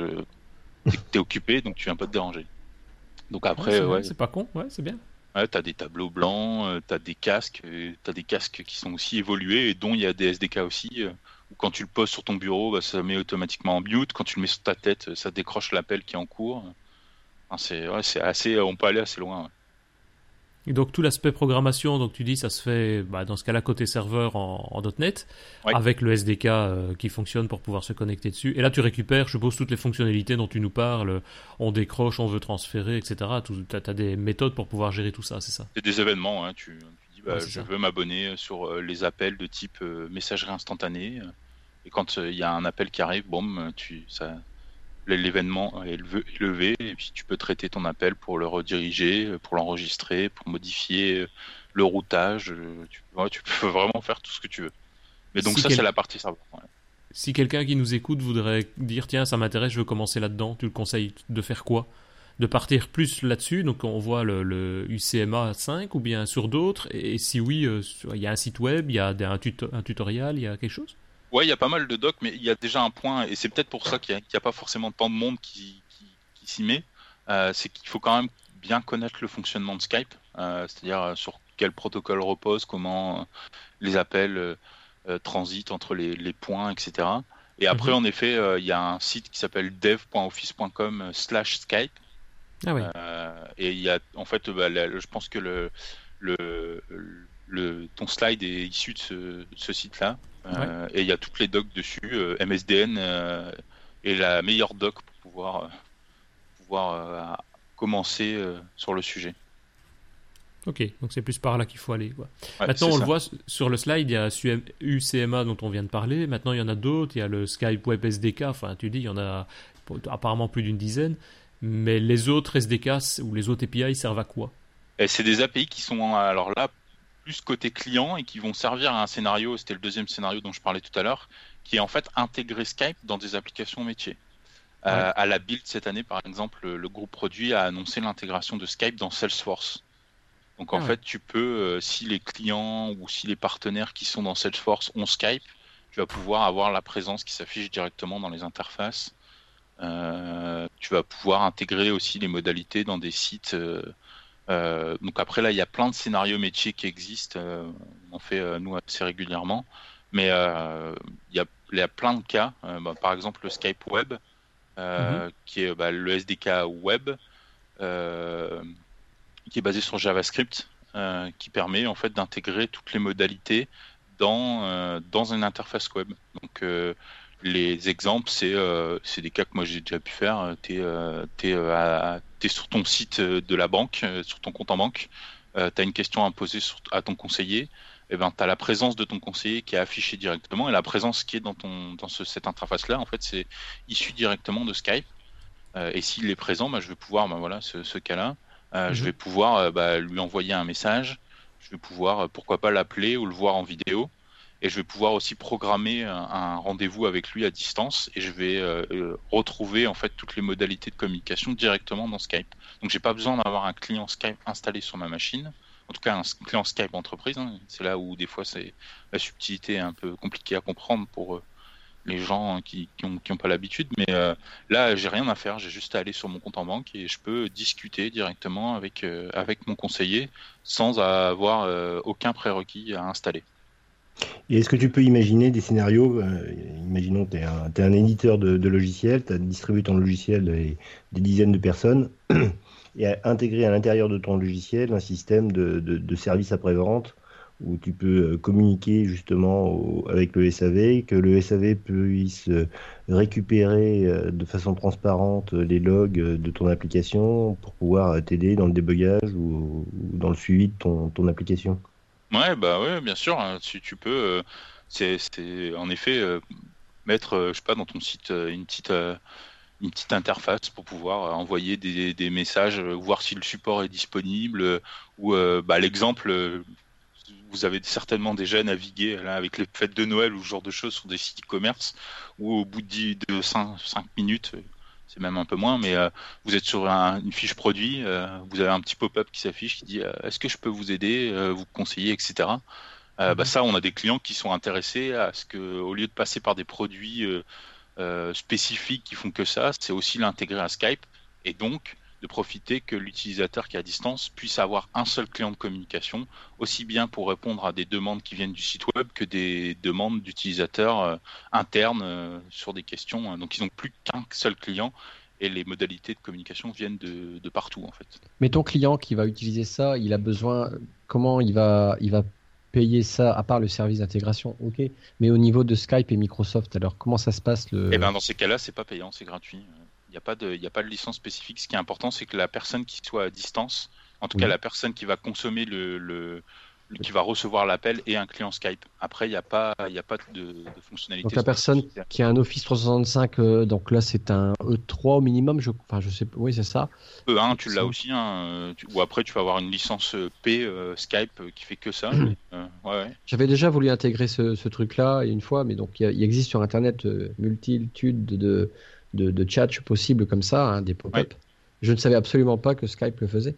tu es occupé, donc tu viens pas te déranger. Donc après, ouais, c'est pas con, ouais, c'est bien. Ouais, tu as des tableaux blancs, euh, tu as des casques, euh, tu as des casques qui sont aussi évolués et dont il y a des SDK aussi. Euh, où quand tu le poses sur ton bureau, bah, ça met automatiquement en mute. Quand tu le mets sur ta tête, ça décroche l'appel qui est en cours. c'est assez, on peut aller assez loin. Et donc tout l'aspect programmation, donc tu dis ça se fait bah, dans ce cas-là côté serveur en, .NET avec le SDK euh, qui fonctionne pour pouvoir se connecter dessus. Et là tu récupères, je suppose, toutes les fonctionnalités dont tu nous parles. On décroche, on veut transférer, etc. Tu as, des méthodes pour pouvoir gérer tout ça, c'est ça? C'est des événements. Hein. Tu, dis bah, je veux m'abonner sur euh, les appels de type euh, messagerie instantanée. Et quand il y a un appel qui arrive, bon, tu, ça, l'événement est levé et puis tu peux traiter ton appel pour le rediriger, pour l'enregistrer, pour modifier le routage. Tu, tu, peux vraiment faire tout ce que tu veux. Mais donc ça, c'est la partie serveur. Si quelqu'un qui nous écoute voudrait dire tiens, ça m'intéresse, je veux commencer là-dedans, tu le conseilles de faire quoi? De partir plus là-dessus, donc on voit le, UCMA 5 ou bien sur d'autres Et si oui, euh, il y a un site web, il y a un, un tutoriel, il y a quelque chose? Ouais, il y a pas mal de docs, mais il y a déjà un point, et c'est peut-être pour ça qu'il n'y a, pas forcément tant de monde qui, s'y met, euh, c'est qu'il faut quand même bien connaître le fonctionnement de Skype, euh, c'est-à-dire euh, sur quel protocole repose, comment les appels transitent entre les, points, etc. Et après, mhm. en effet, il y a un site qui s'appelle dev.office.com slash Skype. Ah oui. et il y a, en fait, bah, je pense que le, le, le, ton slide est issu de ce site-là. Euh, et il y a toutes les docs dessus. Euh, MSDN euh, est la meilleure doc pour pouvoir, pouvoir commencer sur le sujet. Ok, donc c'est plus par là qu'il faut aller. Maintenant, on le voit sur le slide, il y a UCMA dont on vient de parler. Maintenant, il y en a d'autres. Il y a le Skype Web SDK. Enfin, tu dis, il y en a apparemment plus d'une dizaine. Mais les autres SDK ou les autres API servent à quoi? C'est des API qui sont alors là plus côté client et qui vont servir à un scénario, c'était le deuxième scénario dont je parlais tout à l'heure, qui est en fait intégrer Skype dans des applications métiers. Euh, à la Build cette année, par exemple, le groupe produit a annoncé l'intégration de Skype dans Salesforce. Donc en ah fait, tu peux, euh, si les clients ou si les partenaires qui sont dans Salesforce ont Skype, tu vas pouvoir avoir la présence qui s'affiche directement dans les interfaces. Euh, tu vas pouvoir intégrer aussi les modalités dans des sites. Donc après là, il y a plein de scénarios métiers qui existent. on fait nous assez régulièrement, mais il y, a, plein de cas. Bah, par exemple, le Skype Web. Euh, mhm. qui est bah, le SDK web, euh, qui est basé sur JavaScript, euh, qui permet en fait d'intégrer toutes les modalités dans, dans une interface web. Donc les exemples, c'est c'est des cas que moi j'ai déjà pu faire. Tu es, es, sur ton site de la banque, sur ton compte en banque, tu as une question à poser à ton conseiller eh ben, tu as la présence de ton conseiller qui est affichée directement et la présence qui est dans, ton, dans cette interface-là, en fait, c'est issu directement de Skype. Euh, et s'il est présent, bah, je vais pouvoir, bah, voilà, ce, cas-là, euh, je mhm. vais pouvoir euh, bah, lui envoyer un message, je vais pouvoir, pourquoi pas, l'appeler ou le voir en vidéo. Et je vais pouvoir aussi programmer un, rendez-vous avec lui à distance et je vais retrouver en fait toutes les modalités de communication directement dans Skype. Donc j'ai pas besoin d'avoir un client Skype installé sur ma machine en tout cas un client Skype entreprise. Hein. C'est là où des fois c'est la subtilité est un peu compliquée à comprendre pour euh, les gens qui n'ont pas l'habitude. Mais euh, là, j'ai rien à faire, j'ai juste à aller sur mon compte en banque et je peux discuter directement euh, avec mon conseiller sans avoir aucun prérequis à installer. Et est-ce que tu peux imaginer des scénarios Imaginons tu es, un éditeur de, de logiciels, tu as distribué ton logiciel à des dizaines de personnes. et à intégrer à l'intérieur de ton logiciel un système de, de, service après-vente où tu peux euh, communiquer justement avec le SAV, que le SAV puisse euh, récupérer euh, de façon transparente les logs de ton application pour pouvoir t'aider dans le débugage ou, dans le suivi de ton application. Ouais, bah ouais, bien sûr. Hein. si tu peux, c'est en effet mettre, je sais pas, dans ton site une petite une petite interface pour pouvoir euh, envoyer des, messages, euh, voir si le support est disponible, euh, ou bah, l'exemple, vous avez certainement déjà navigué là, avec les fêtes de Noël ou ce genre de choses sur des sites e-commerce, où au bout de 5, minutes, c'est même un peu moins, mais vous êtes sur une fiche produit, vous avez un petit pop-up qui s'affiche qui dit est-ce que je peux vous aider, vous conseiller, etc. bah mhm. ça, on a des clients qui sont intéressés à ce que, au lieu de passer par des produits euh, spécifiques qui font que ça, c'est aussi l'intégrer à Skype et donc de profiter que l'utilisateur qui est à distance puisse avoir un seul client de communication, aussi bien pour répondre à des demandes qui viennent du site web que des demandes d'utilisateurs euh, internes euh, sur des questions. Donc ils n'ont plus qu'un seul client et les modalités de communication viennent de, de, partout en fait. Mais ton client qui va utiliser ça, il a besoin, comment il va, il va payer ça, à part le service d'intégration, ok. Mais au niveau de Skype et Microsoft, alors comment ça se passe le... Eh ben, dans ces cas-là, c'est pas payant, c'est gratuit. Il n'y a, pas de, a pas de licence spécifique. Ce qui est important, c'est que la personne qui soit à distance, en tout cas la personne qui va consommer le, qui va recevoir l'appel et un client Skype. Après, il n'y a pas, il a pas de, de, fonctionnalité. Donc la personne qui a un Office 365, euh, donc là c'est un E3 au minimum, je, enfin je sais, oui c'est ça. E1, tu l'as aussi, hein, euh, ou après tu vas avoir une licence euh, P Skype qui fait que ça. ouais, J'avais déjà voulu intégrer ce, truc-là une fois, mais donc il, existe sur Internet multitude de, de, de chats possibles comme ça, hein, des pop-up. Je ne savais absolument pas que Skype le faisait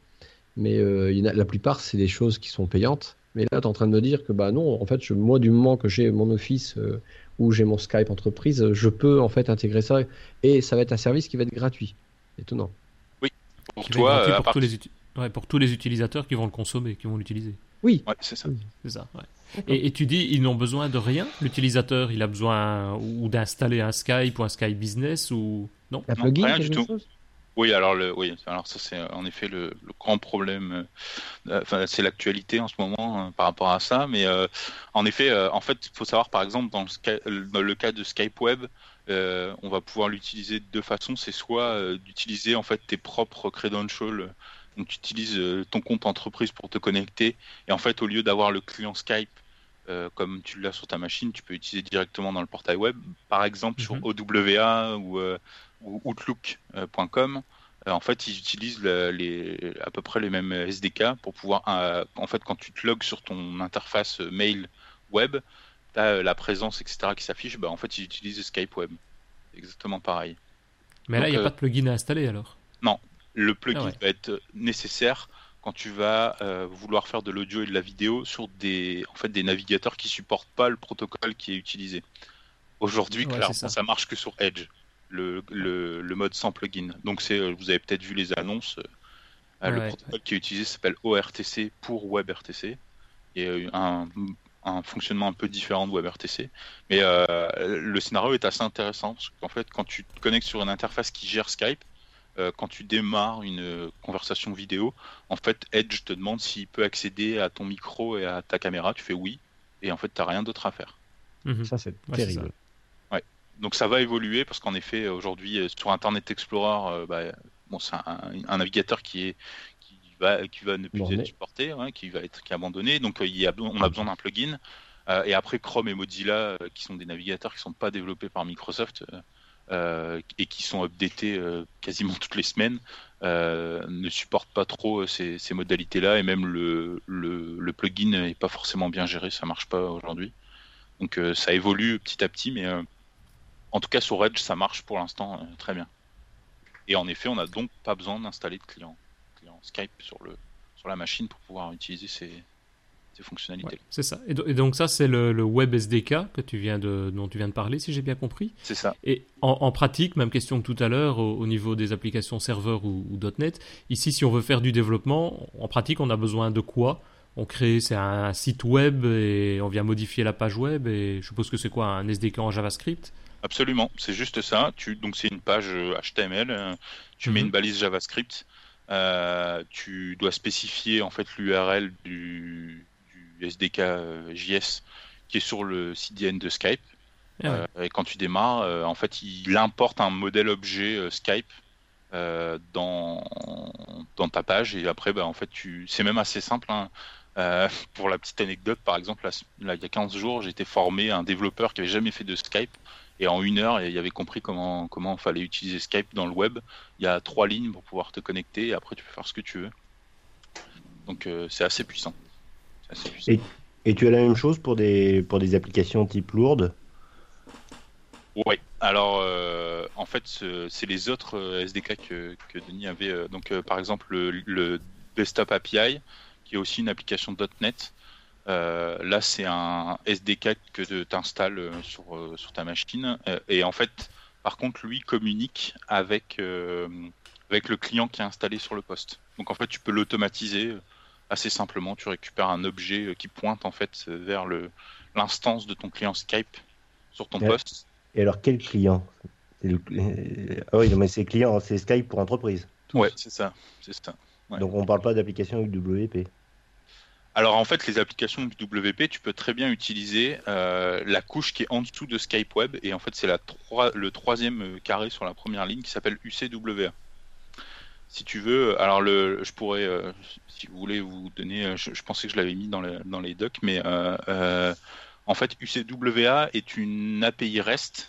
mais il y a, la plupart c'est des choses qui sont payantes mais là, tu es en train de me dire que bah non, en fait, moi, du moment que j'ai mon Office euh, ou j'ai mon Skype entreprise, je peux en fait intégrer ça et ça va être un service qui va être gratuit. Étonnant. Oui, pour toi, pour, tous les pour tous les utilisateurs qui vont le consommer, qui vont l'utiliser. Oui, c'est ça. C'est ça et, tu dis, ils n'ont besoin de rien L'utilisateur, il a besoin ou d'installer un Skype ou un Skype Business ou non, plugin, rien du tout. Oui, alors le, oui, alors ça c'est en effet le, grand problème. Euh, enfin, c'est l'actualité en ce moment hein, par rapport à ça, mais euh, en effet, euh, en fait, il faut savoir par exemple dans le, cas de Skype Web, on va pouvoir l'utiliser de deux façons. C'est soit d'utiliser en fait tes propres credentials, donc tu utilises ton compte entreprise pour te connecter, et en fait au lieu d'avoir le client Skype comme tu l'as sur ta machine, tu peux utiliser directement dans le portail web, par exemple sur mhm. OWA ou ou outlook.com. en fait, ils utilisent les, à peu près les mêmes SDK pour pouvoir. en fait, quand tu te logs sur ton interface mail web, tu as la présence, etc., qui s'affiche. Bah, en fait, ils utilisent Skype Web. Exactement pareil. Mais là, il n'y a pas de plugin à installer alors? Non, le plugin ah va être nécessaire quand tu vas vouloir faire de l'audio et de la vidéo sur des, en fait, des navigateurs qui supportent pas le protocole qui est utilisé. Aujourd'hui, clairement, ça. marche que sur Edge, le, le, mode sans plugin. Donc, c'est, euh, vous avez peut-être vu les annonces. Euh, le protocole qui est utilisé s'appelle ORTC pour WebRTC. Il y a un, un fonctionnement un peu différent de WebRTC. Mais euh, le scénario est assez intéressant parce qu'en fait, quand tu te connectes sur une interface qui gère Skype, quand tu démarres une conversation vidéo, en fait, Edge te demande s'il peut accéder à ton micro et à ta caméra. Tu fais oui, et en fait, tu n'as rien d'autre à faire. Mhm. Ça, c'est terrible donc ça va évoluer parce qu'en effet aujourd'hui euh, sur Internet Explorer, euh, bah, bon, c'est un, navigateur qui est qui va qui va ne plus être supporté, hein, qui va être qui est abandonné. Donc euh, il y a, on a besoin d'un plugin. et après Chrome et Mozilla, qui sont des navigateurs qui sont pas développés par Microsoft et qui sont updatés quasiment toutes les semaines, ne supportent pas trop ces, modalités-là et même le, plugin n'est pas forcément bien géré, ça marche pas aujourd'hui. Donc ça évolue petit à petit, mais en tout cas, sur Edge, ça marche pour l'instant euh, très bien. Et en effet, on n'a donc pas besoin d'installer de client, Skype sur, sur la machine pour pouvoir utiliser ces, ces fonctionnalités. c'est ça. Et, donc ça, c'est le, Web SDK que tu viens de, dont tu viens de parler, si j'ai bien compris. C'est ça. Et en, pratique, même question que tout à l'heure, au, niveau des applications serveur ou, .NET, ici, si on veut faire du développement, en pratique, on a besoin de quoi? On crée c'est un, site web et on vient modifier la page web et je suppose que c'est quoi un SDK en JavaScript? Absolument, c'est juste ça. Tu, donc c'est une page HTML, euh, tu mets mhm. une balise JavaScript, euh, tu dois spécifier en fait l'URL du, SDK euh, JS qui est sur le CDN de Skype. Ah et quand tu démarres, en fait, il importe un modèle objet Skype dans, dans ta page et après, bah, en fait, tu... c'est même assez simple. Hein. pour la petite anecdote, par exemple, là, il y a 15 jours, été formé un développeur qui avait jamais fait de Skype et en une heure, il avait compris comment comment fallait utiliser Skype dans le web. Il y a trois lignes pour pouvoir te connecter. Et après, tu peux faire ce que tu veux. Donc, euh, c'est assez puissant. Et, et, tu as la même chose pour des pour des applications type lourdes? Oui. Alors, euh, en fait, c'est les autres euh, SDK que, que Denis avait. Donc, par exemple, le, le, Desktop API, qui est aussi une application .NET. Euh, là, c'est un SDK que tu installes euh, sur, euh, sur ta machine. et en fait, par contre, lui communique avec, avec le client qui est installé sur le poste. Donc en fait, tu peux l'automatiser assez simplement. Tu récupères un objet qui pointe en fait vers le l'instance de ton client Skype sur ton poste. Et alors quel client? Ah oui, mais c'est client, c'est Skype pour entreprise. Ouais, c'est ça, c'est ça. Donc on parle pas d'application UWP. Alors en fait, les applications WP, tu peux très bien utiliser euh, la couche qui est en dessous de Skype Web, et en fait c'est la le troisième euh, carré sur la première ligne qui s'appelle UCWA. Si tu veux, alors le, je pourrais, euh, si vous voulez vous donner, je, pensais que je l'avais mis dans, les docs, mais en fait UCWA est une API REST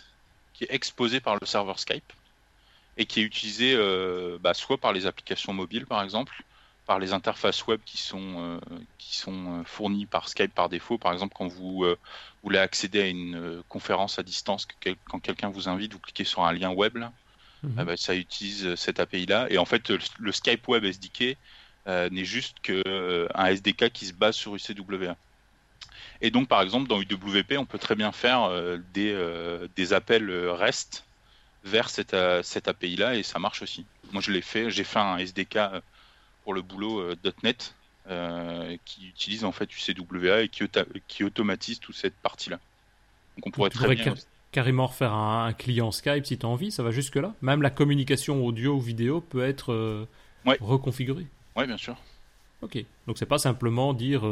qui est exposée par le serveur Skype et qui est utilisée bah, soit par les applications mobiles par exemple, par les interfaces web qui sont, euh, qui sont euh, fournies par Skype par défaut. Par exemple, quand vous euh, voulez accéder à une conférence à distance, quand quelqu'un vous invite, vous cliquez sur un lien web, mhm. eh ben, ça utilise cette API-là. Et en fait, le, Skype Web SDK n'est juste qu'un SDK qui se base sur UCWA. Et donc, par exemple, dans UWP, on peut très bien faire des, des appels REST vers cette, cette API-là et ça marche aussi. Moi, je l'ai fait, j'ai fait un SDK pour le boulot euh, .NET euh, qui utilise en fait UCWA et qui, qui automatise toute cette partie-là. Donc on pourrait très bien... carrément refaire un, client Skype si tu as envie, ça va jusque là. Même la communication audio ou vidéo peut être euh, reconfigurée. Oui, bien sûr. Ok, donc c'est pas simplement dire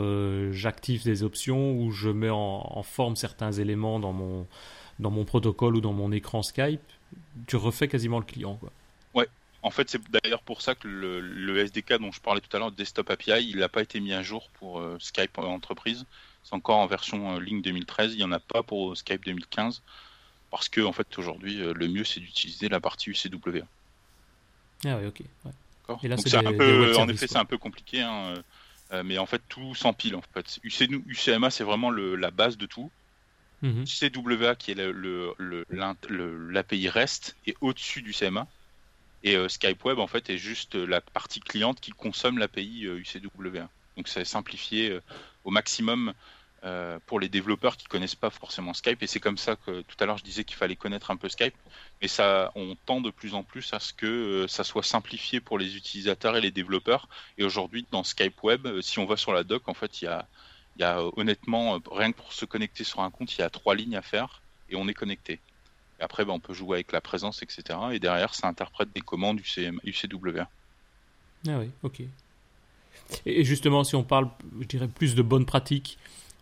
j'active des options ou je mets en, forme certains éléments dans mon, dans mon protocole ou dans mon écran Skype. Tu refais quasiment le client. Quoi. En fait, c'est d'ailleurs pour ça que le, SDK dont je parlais tout à l'heure, Desktop API, il n'a pas été mis à jour pour euh, Skype entreprise. C'est encore en version euh, ligne 2013. Il n'y en a pas pour Skype 2015. Parce que, en fait, aujourd'hui, euh, le mieux, c'est d'utiliser la partie UCWA. Ah oui, ok. Et là, c'est un peu, en effet, c'est un peu compliqué, hein, mais en fait, tout s'empile. En fait, UCMA, c'est vraiment le, la base de tout. Mm CWA, qui est l'API REST, est au-dessus du CMA. Et Skype Web, en fait, est juste la partie cliente qui consomme l'API UCWA. Donc, c'est simplifié au maximum euh, pour les développeurs qui connaissent pas forcément Skype. Et c'est comme ça que tout à l'heure je disais qu'il fallait connaître un peu Skype. Mais ça, on tend de plus en plus à ce que euh, ça soit simplifié pour les utilisateurs et les développeurs. Et aujourd'hui, dans Skype Web, euh, si on va sur la doc, en fait, il y a, y a honnêtement, rien que pour se connecter sur un compte, il y a trois lignes à faire et on est connecté. Après, ben, on peut jouer avec la présence, etc. Et derrière, ça interprète des commandes UCW. Ah oui, ok. Et justement, si on parle, je dirais, plus de bonnes pratiques,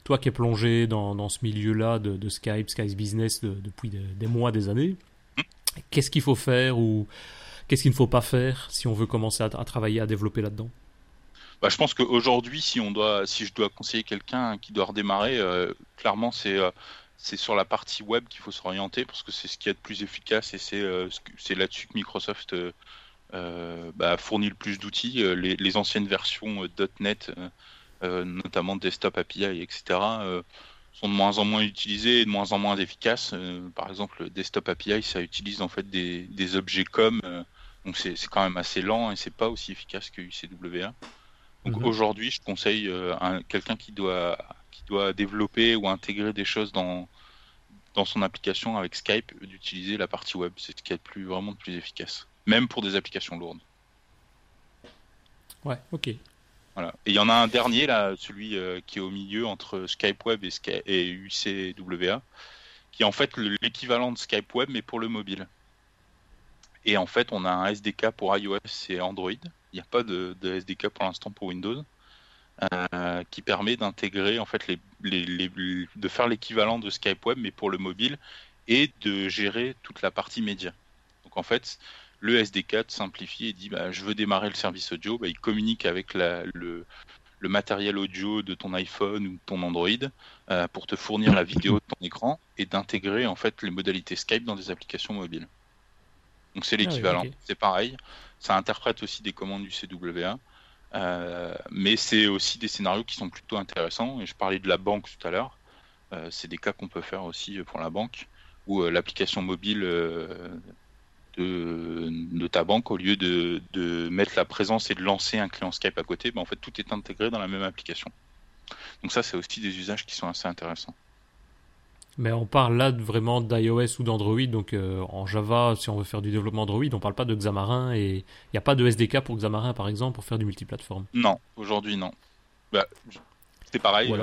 toi qui es plongé dans, ce milieu-là de, de, Skype, Skype Business depuis des, mois, des années, qu'est-ce qu'il faut faire ou qu'est-ce qu'il ne faut pas faire si on veut commencer à, travailler, à développer là-dedans? Bah, je pense qu'aujourd'hui, si si je dois conseiller quelqu'un qui doit redémarrer, euh, clairement c'est euh, c'est sur la partie web qu'il faut s'orienter parce que c'est ce qui est de plus efficace et c'est euh, là-dessus que Microsoft bah, fournit le plus d'outils. Les, les, anciennes versions .NET notamment desktop API, etc., euh, sont de moins en moins utilisés et de moins en moins efficaces. Euh, par exemple, desktop API, ça utilise en fait des, objets comme, donc c'est quand même assez lent et c'est pas aussi efficace que UCWA. Donc mhm. aujourd'hui, je conseille à quelqu'un qui doit qui doit développer ou intégrer des choses dans dans son application avec Skype d'utiliser la partie web. C'est ce qui est plus vraiment le plus efficace, même pour des applications lourdes. Ouais, ok. Et il y en a un dernier, celui euh, qui est au milieu entre Skype Web et, UCWA, qui est en fait l'équivalent de Skype Web, mais pour le mobile. Et en fait, on a un SDK pour iOS et Android. Il n'y a pas de, SDK pour l'instant pour Windows. Euh, qui permet d'intégrer en fait de faire l'équivalent de Skype Web mais pour le mobile et de gérer toute la partie média. Donc en fait, le SDK simplifie et dit bah, je veux démarrer le service audio, bah, il communique avec le, matériel audio de ton iPhone ou de ton Android euh, pour te fournir la vidéo de ton écran et d'intégrer en fait les modalités Skype dans des applications mobiles. Donc c'est ah l'équivalent, c'est pareil. Ça interprète aussi des commandes du CWA, euh, mais c'est aussi des scénarios qui sont plutôt intéressants. Et je parlais de la banque tout à l'heure. Euh, c'est des cas qu'on peut faire aussi pour la banque, où l'application mobile de, ta banque, au lieu de, mettre la présence et de lancer un client Skype à côté, ben en fait tout est intégré dans la même application. Donc ça, c'est aussi des usages qui sont assez intéressants. Mais on parle là vraiment d'iOS ou d'Android, donc euh, en Java, si on veut faire du développement Android, on parle pas de Xamarin et il n'y a pas de SDK pour Xamarin par exemple pour faire du multiplateforme. Non, aujourd'hui non. Bah, c'est pareil,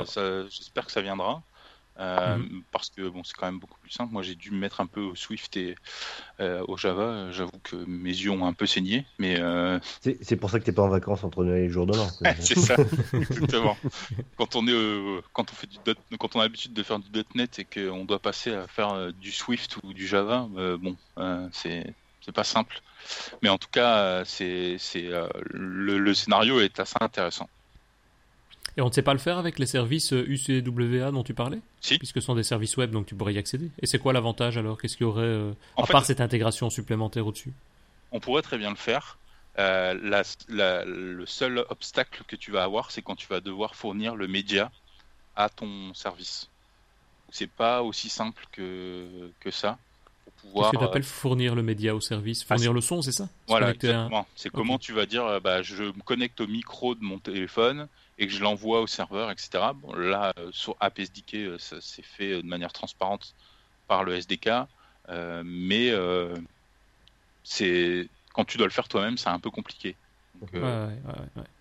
j'espère que ça viendra. Euh, mhm. Parce que bon, c'est quand même beaucoup plus simple. Moi, j'ai dû me mettre un peu au Swift et euh, au Java. J'avoue que mes yeux ont un peu saigné, mais euh... c'est pour ça que t'es pas en vacances entre Noël et le jour de l'an. c'est ça, exactement. quand on est, quand on fait du quand on a l'habitude de faire du .NET et qu'on doit passer à faire euh, du Swift ou du Java, bon, c'est c'est pas simple. Mais en tout cas, c'est c'est le, le scénario est assez intéressant. Et on ne sait pas le faire avec les services UCWA dont tu parlais Si. Puisque ce sont des services web, donc tu pourrais y accéder. Et c'est quoi l'avantage alors? Qu'est-ce qu'il y aurait, euh, à part cette intégration supplémentaire au-dessus? On pourrait très bien le faire. Euh, le seul obstacle que tu vas avoir, c'est quand tu vas devoir fournir le média à ton service. C'est pas aussi simple que, que ça. Qu'est-ce que tu appelles fournir le média au service? Fournir ah, le son, c'est ça? Voilà, exactement. C'est comment tu vas dire bah, je me connecte au micro de mon téléphone, et que je l'envoie au serveur, etc. Bon, là, euh, sur AppSDK, euh, ça s'est fait de manière transparente par le SDK, euh, mais c'est quand tu dois le faire toi-même, c'est un peu compliqué. Donc,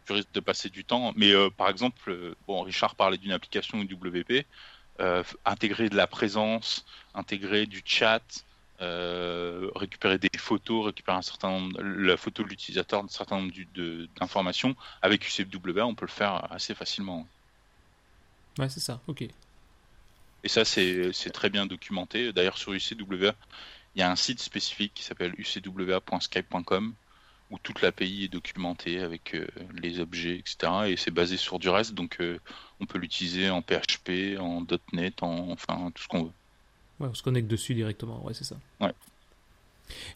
tu risques de passer du temps. Mais par exemple, bon, Richard parlait d'une application WP, intégrer de la présence, intégrer du chat, euh, récupérer des photos, récupérer un certain nombre, la photo de l'utilisateur, un certain nombre d'informations. Avec UCWA, on peut le faire assez facilement. Ouais, c'est ça, ok. Et ça, c'est très bien documenté. D'ailleurs, sur UCWA, il y a un site spécifique qui s'appelle ucwa.skype.com où toute l'API est documentée avec euh, les objets, etc. Et c'est basé sur du reste, donc euh, on peut l'utiliser en PHP, en .NET, en enfin tout ce qu'on veut on se connecte dessus directement, ouais, c'est ça. Ouais.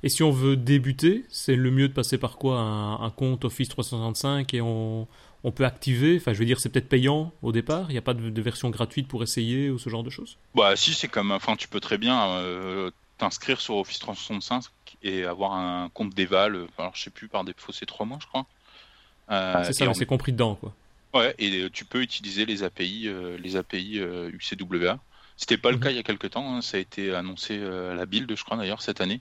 Et si on veut débuter, c'est le mieux de passer par quoi? Un, compte Office 365 et on, on peut activer, enfin je veux dire c'est peut-être payant au départ, il n'y a pas de, version gratuite pour essayer ou ce genre de choses? Bah si c'est comme, enfin tu peux très bien euh, t'inscrire sur Office 365 et avoir un compte d'éval, alors je sais plus par défaut c'est 3 mois je crois. Euh, c'est ça, c'est compris dedans quoi. Ouais, et tu peux utiliser les API, euh, les API UCWA. C'était pas le mhm. cas il y a quelques temps, hein. ça a été annoncé à la build, je crois d'ailleurs, cette année,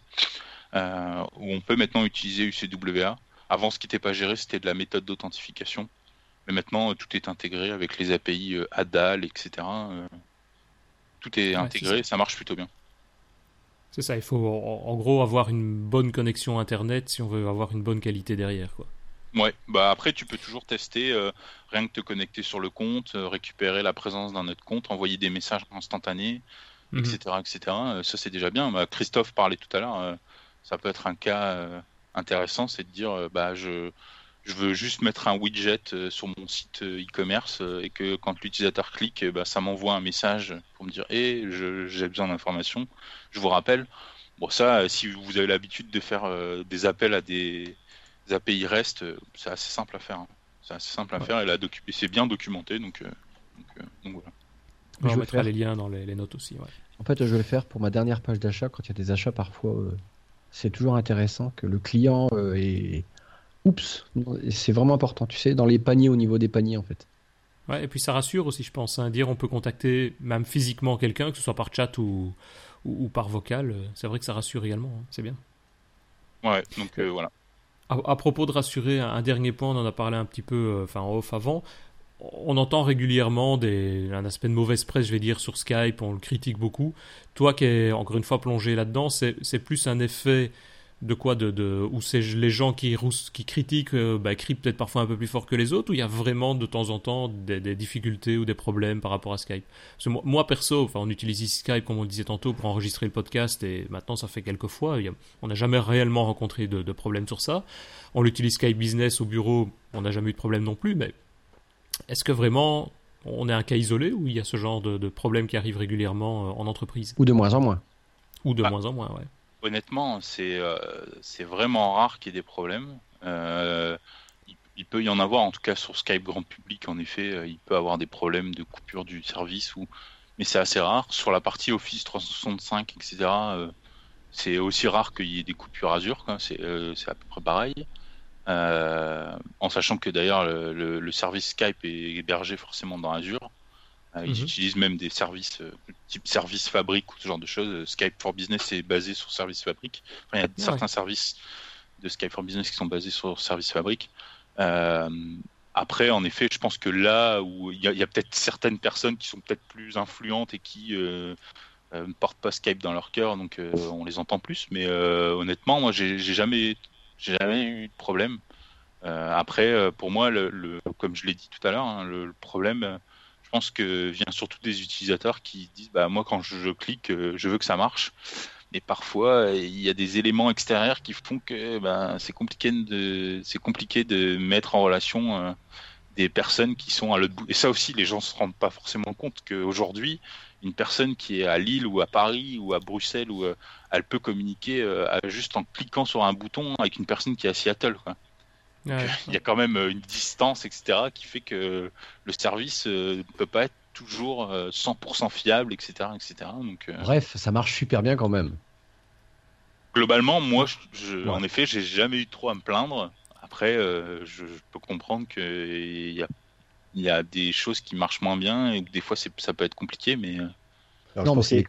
euh, où on peut maintenant utiliser UCWA. Avant, ce qui n'était pas géré, c'était de la méthode d'authentification. Mais maintenant, tout est intégré avec les API euh, ADAL, etc. Euh, tout est intégré, ça. marche plutôt bien. C'est ça, il faut en gros avoir une bonne connexion Internet si on veut avoir une bonne qualité derrière. Quoi. Ouais, bah après tu peux toujours tester, euh, rien que te connecter sur le compte, euh, récupérer la présence d'un autre compte, envoyer des messages instantanés, etc., mhm. etc. Euh, ça c'est déjà bien. Bah, Christophe parlait tout à l'heure, ça peut être un cas intéressant, c'est de dire bah je je veux juste mettre un widget sur mon site e-commerce et que quand l'utilisateur clique, bah, ça m'envoie un message pour me dire hé, j'ai besoin d'informations, je vous rappelle. Bon ça, si vous avez l'habitude de faire des appels à des les API REST, euh, c'est assez simple à faire. Hein. C'est assez simple à faire et, c'est bien documenté, donc, euh, euh, donc, voilà. Je on mettra les liens dans les, notes aussi. En fait, je vais le faire pour ma dernière page d'achat. Quand il y a des achats, parfois, c'est toujours intéressant que le client est. Oups, c'est vraiment important, tu sais, dans les paniers, au niveau des paniers, en fait. Ouais, et puis ça rassure aussi, je pense. Hein, dire on peut contacter même physiquement quelqu'un, que ce soit par chat ou, ou, par vocal. C'est vrai que ça rassure également. Hein, c'est bien. Ouais, donc voilà. À, propos de rassurer, un, dernier point, on en a parlé un petit peu euh, enfin, en off avant. On entend régulièrement des, un aspect de mauvaise presse, je vais dire, sur Skype, on le critique beaucoup. Toi qui es encore une fois plongé là-dedans, c'est plus un effet de quoi de, de où c'est les gens qui qui critiquent euh, bah, crient peut-être parfois un peu plus fort que les autres ou il y a vraiment de temps en temps des, difficultés ou des problèmes par rapport à Skype? Moi, perso enfin on utilise ici Skype comme on le disait tantôt pour enregistrer le podcast et maintenant ça fait quelques fois on n'a jamais réellement rencontré de, de problème sur ça. On l'utilise Skype Business au bureau on n'a jamais eu de problème non plus mais est-ce que vraiment on est un cas isolé ou il y a ce genre de, de problème qui arrive régulièrement euh, en entreprise? Ou de moins en moins. Ou de bah, moins en moins ouais honnêtement, c'est euh, c'est vraiment rare qu'il y ait des problèmes. Euh, il, peut y en avoir, en tout cas sur Skype grand public, en effet, euh, il peut avoir des problèmes de coupure du service, mais c'est assez rare. Sur la partie Office 365, etc., c'est aussi rare qu'il y ait des coupures Azure, c'est à peu près pareil. en sachant que d'ailleurs le, le, service Skype est hébergé forcément dans Azure. Euh, ils mhm. utilisent même des services euh, type service fabrique ou ce genre de choses. Euh, Skype for Business est basé sur service fabrique. il y a certains services de Skype for Business qui sont basés sur service fabrique. après, en effet, je pense que là où il y a, peut-être certaines personnes qui sont peut-être plus influentes et qui ne portent pas Skype dans leur cœur, donc on les entend plus. Mais honnêtement, moi, j'ai jamais, jamais eu de problème. après, pour moi, le, comme je l'ai dit tout à l'heure, hein, le, problème pense que vient surtout des utilisateurs qui disent bah moi quand je, clique euh, je veux que ça marche mais parfois il y a des éléments extérieurs qui font que bah, c'est compliqué de compliqué de mettre en relation euh, des personnes qui sont à l'autre bout et ça aussi les gens se rendent pas forcément compte qu'aujourd'hui une personne qui est à Lille ou à Paris ou à Bruxelles où euh, elle peut communiquer juste en cliquant sur un bouton avec une personne qui est à Seattle. Il y a quand même euh, une distance, etc., qui fait que le service ne euh, peut pas être toujours 100% euh, fiable, etc. etc. Donc, Bref, ça marche super bien quand même. Globalement, moi, je, en effet, j'ai jamais eu trop à me plaindre. Après, je, peux comprendre qu'il y a, y a des choses qui marchent moins bien et que des fois, ça peut être compliqué, mais... non, mais c'est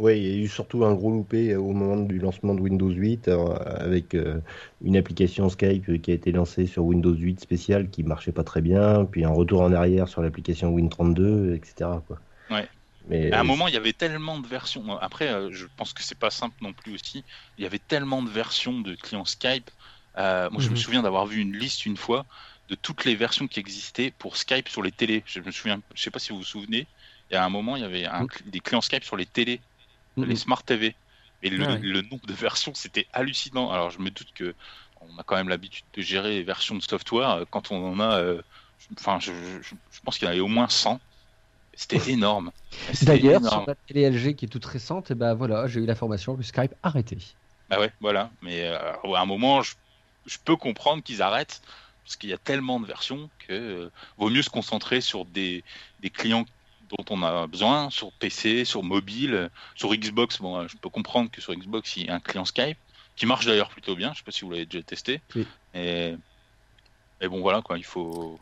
oui, il y a eu surtout un gros loupé au moment du lancement de Windows 8 euh, avec euh, une application Skype qui a été lancée sur Windows 8 spécial qui marchait pas très bien, puis un retour en arrière sur l'application Win32, etc. Quoi. Ouais. Mais à un moment, il y avait tellement de versions. Après, euh, je pense que c'est pas simple non plus aussi. Il y avait tellement de versions de clients Skype. moi, je me mhm. souviens d'avoir vu une liste une fois de toutes les versions qui existaient pour Skype sur les télés. Je me souviens, je sais pas si vous vous souvenez. Il y a un moment, il y avait un, des clients Skype sur les télés les Smart TV. Et le, nombre de versions, c'était hallucinant. Alors je me doute que on a quand même l'habitude de gérer les versions de software. Quand on en a, euh, enfin, je, pense qu'il y en avait au moins 100. C'était énorme. D'ailleurs, sur la télé LG qui est toute récente, et ben voilà, j'ai eu l'information que Skype arrêtait. Bah ouais, voilà. Mais à un moment, je, je peux comprendre qu'ils arrêtent parce qu'il y a tellement de versions que euh, vaut mieux se concentrer sur des, des, clients dont on a besoin, sur PC, sur mobile, sur Xbox. Bon, je peux comprendre que sur Xbox, il y a un client Skype qui marche d'ailleurs plutôt bien. Je sais pas si vous l'avez déjà testé. Et, et bon, voilà quoi, il faut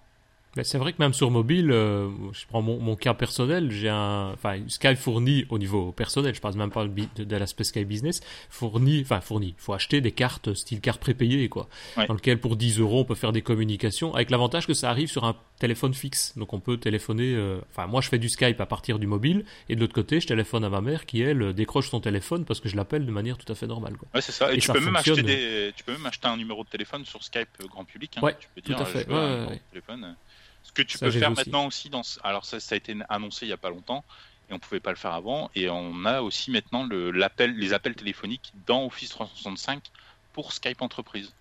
c'est vrai que même sur mobile, euh, je prends mon, cas personnel, j'ai un, enfin, Skype fournit au niveau personnel, je parle même pas de, l'aspect Skype business, fournit, enfin fournit, il faut acheter des cartes style carte prépayée quoi, dans lequel pour 10 euros on peut faire des communications, avec l'avantage que ça arrive sur un téléphone fixe, donc on peut téléphoner, euh, enfin moi je fais du Skype à partir du mobile, et de l'autre côté je téléphone à ma mère qui elle décroche son téléphone parce que je l'appelle de manière tout à fait normale quoi. Ouais c'est ça, et, tu, peux même acheter des... tu peux même acheter un numéro de téléphone sur Skype grand public, hein. ouais, tu peux tout à fait. téléphone. Ce que tu peux faire maintenant aussi, dans, alors ça, ça a été annoncé il n'y a pas longtemps, et on pouvait pas le faire avant, et on a aussi maintenant le, les appels téléphoniques dans Office 365 pour Skype Entreprise.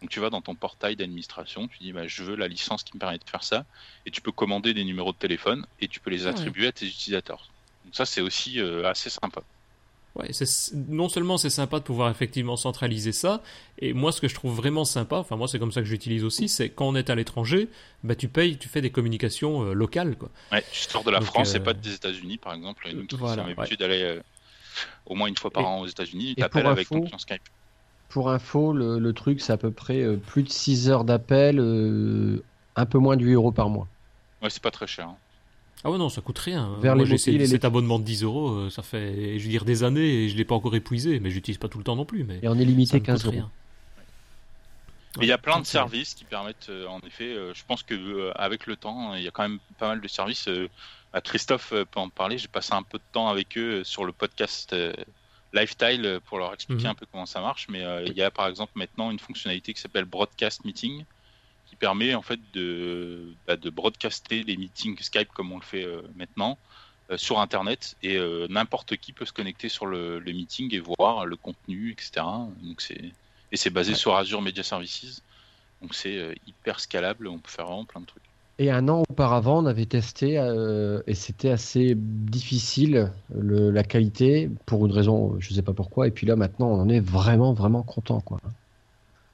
Donc tu vas dans ton portail d'administration, tu dis bah, je veux la licence qui me permet de faire ça, et tu peux commander des numéros de téléphone et tu peux les ah attribuer à tes utilisateurs. Donc ça c'est aussi euh, assez sympa. Ouais, non seulement c'est sympa de pouvoir effectivement centraliser ça, et moi ce que je trouve vraiment sympa, enfin moi c'est comme ça que j'utilise aussi, c'est quand on est à l'étranger, bah tu payes, tu fais des communications euh, locales quoi. Ouais, tu sors de la France et pas des États-Unis par exemple. Nous, voilà, l'habitude d'aller euh, au moins une fois par an aux États-Unis, tu appelles avec ton Skype. Pour info, le, truc c'est à peu près euh, plus de 6 heures d'appel, un peu moins de 8 euros par mois. Ouais, c'est pas très cher. Hein. Ah ouais, non, ça coûte rien. Vers Moi, les cet abonnement de 10 euros, euh, ça fait, je veux dire, des années et je l'ai pas encore épuisé, mais j'utilise pas tout le temps non plus. Mais et on est limité 15 euros. Il y a plein de services qui permettent, euh, en effet, euh, je pense que avec le temps, il y a quand même pas mal de services. Christophe peut en parler. J'ai passé un peu de temps avec eux sur le podcast Lifestyle pour leur expliquer mhm. un peu comment ça marche. Mais il y a par exemple maintenant une fonctionnalité qui s'appelle Broadcast Meeting permet en fait de, bah, de broadcaster les meetings Skype comme on le fait euh, maintenant euh, sur Internet et euh, n'importe qui peut se connecter sur le, meeting et voir le contenu, etc. Donc c'est et c'est basé sur Azure Media Services. Donc c'est hyper scalable, on peut faire vraiment plein de trucs. Et un an auparavant, on avait testé et c'était assez difficile la qualité pour une raison, je sais pas pourquoi. Et puis là, maintenant, on en est vraiment, vraiment content, quoi.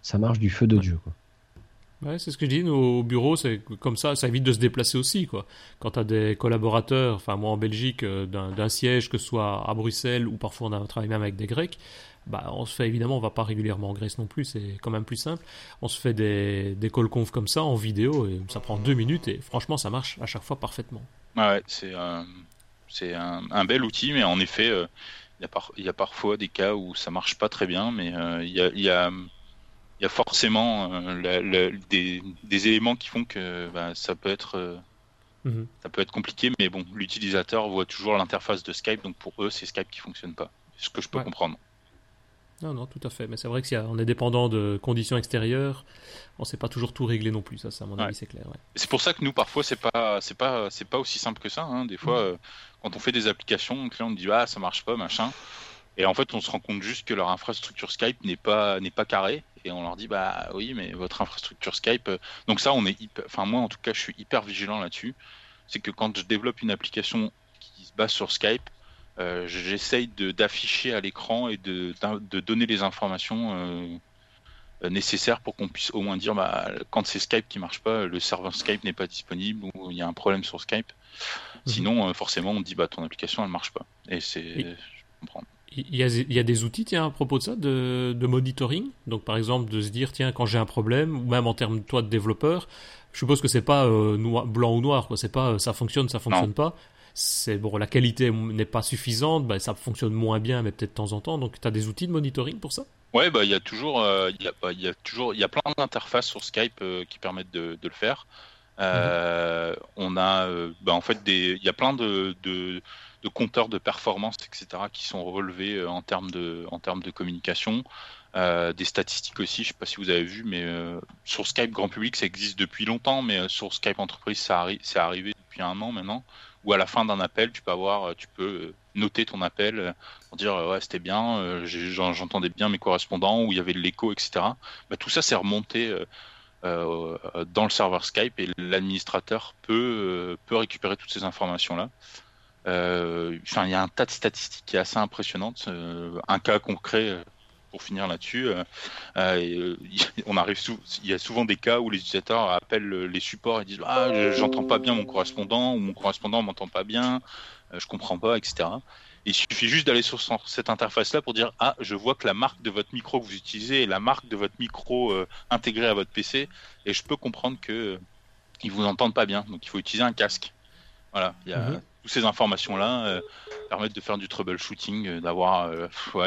Ça marche du feu de Dieu, quoi. C'est ce que je dis, au bureau, c'est comme ça, ça évite de se déplacer aussi, quoi. Quand tu as des collaborateurs, enfin, moi en Belgique, euh, d'un siège, que ce soit à Bruxelles ou parfois on travaille même avec des Grecs, bah, on se fait évidemment, on va pas régulièrement en Grèce non plus, c'est quand même plus simple. On se fait des, des call conf comme ça en vidéo et ça prend deux minutes et franchement, ça marche à chaque fois parfaitement. Ouais, c'est un, un, bel outil, mais en effet, euh, il y, a parfois des cas où ça marche pas très bien, mais euh, il a, y a il y a forcément euh, des, éléments qui font que bah, ça peut être euh, mhm. ça peut être compliqué, mais bon, l'utilisateur voit toujours l'interface de Skype, donc pour eux, c'est Skype qui fonctionne pas. Ce que je peux comprendre. Non, non, tout à fait. Mais c'est vrai que si on est dépendant de conditions extérieures, on ne sait pas toujours tout régler non plus. Ça, à mon avis, c'est clair. C'est pour ça que nous, parfois, c'est pas, c'est pas, c'est pas aussi simple que ça. Hein. Des fois, mhm. euh, quand on fait des applications, le client dit ah ça marche pas, machin. Et en fait, on se rend compte juste que leur infrastructure Skype n'est pas n'est pas carrée et on leur dit bah oui, mais votre infrastructure Skype. Euh, donc ça, on est enfin moi en tout cas, je suis hyper vigilant là-dessus. C'est que quand je développe une application qui se base sur Skype, euh, j'essaye d'afficher à l'écran et de, de, donner les informations euh, nécessaires pour qu'on puisse au moins dire bah, quand c'est Skype qui marche pas, le serveur Skype n'est pas disponible ou il y a un problème sur Skype. Mhm. Sinon, forcément, on dit bah ton application elle marche pas. Et c'est, je comprends. Il y, a, il y, a, des outils, tiens, à propos de ça, de, de monitoring. Donc, par exemple, de se dire, tiens, quand j'ai un problème, ou même en termes, toi, de développeur, je suppose que c'est pas euh, noir, blanc ou noir, quoi. C'est pas euh, ça fonctionne, ça fonctionne pas. C'est bon, la qualité n'est pas suffisante, bah, ça fonctionne moins bien, mais peut-être de temps en temps. Donc, tu as des outils de monitoring pour ça? Ouais, bah, il y a toujours, euh, il y, a, bah, y a toujours, il y a plein d'interfaces sur Skype qui permettent de, de le faire. Mhm. On a, bah, en fait, il y a plein de, de compteurs de performance, etc., qui sont relevés euh, en termes de, en termes de communication. Euh, des statistiques aussi, je ne sais pas si vous avez vu, mais euh, sur Skype grand public, ça existe depuis longtemps, mais sur Skype entreprise, ça c'est arrivé depuis un an maintenant, où à la fin d'un appel, tu peux avoir, tu peux noter ton appel pour dire ouais c'était bien, j'entendais bien mes correspondants, où il y avait de l'écho, etc. Bah, tout ça, c'est remonté dans le serveur Skype et l'administrateur peut, peut récupérer toutes ces informations-là. Enfin, il y a un tas de statistiques qui est assez impressionnante. un cas concret pour finir là-dessus, on arrive il y a souvent des cas où les utilisateurs appellent les supports et disent ah j'entends pas bien mon correspondant ou mon correspondant m'entend pas bien, je comprends pas, etc. Il suffit juste d'aller sur cette interface-là pour dire ah je vois que la marque de votre micro que vous utilisez est la marque de votre micro euh, intégré à votre PC et je peux comprendre que euh, ils vous entendent pas bien donc il faut utiliser un casque. Voilà, il y a mhm. toutes ces informations-là euh, permettent de faire du troubleshooting, d'avoir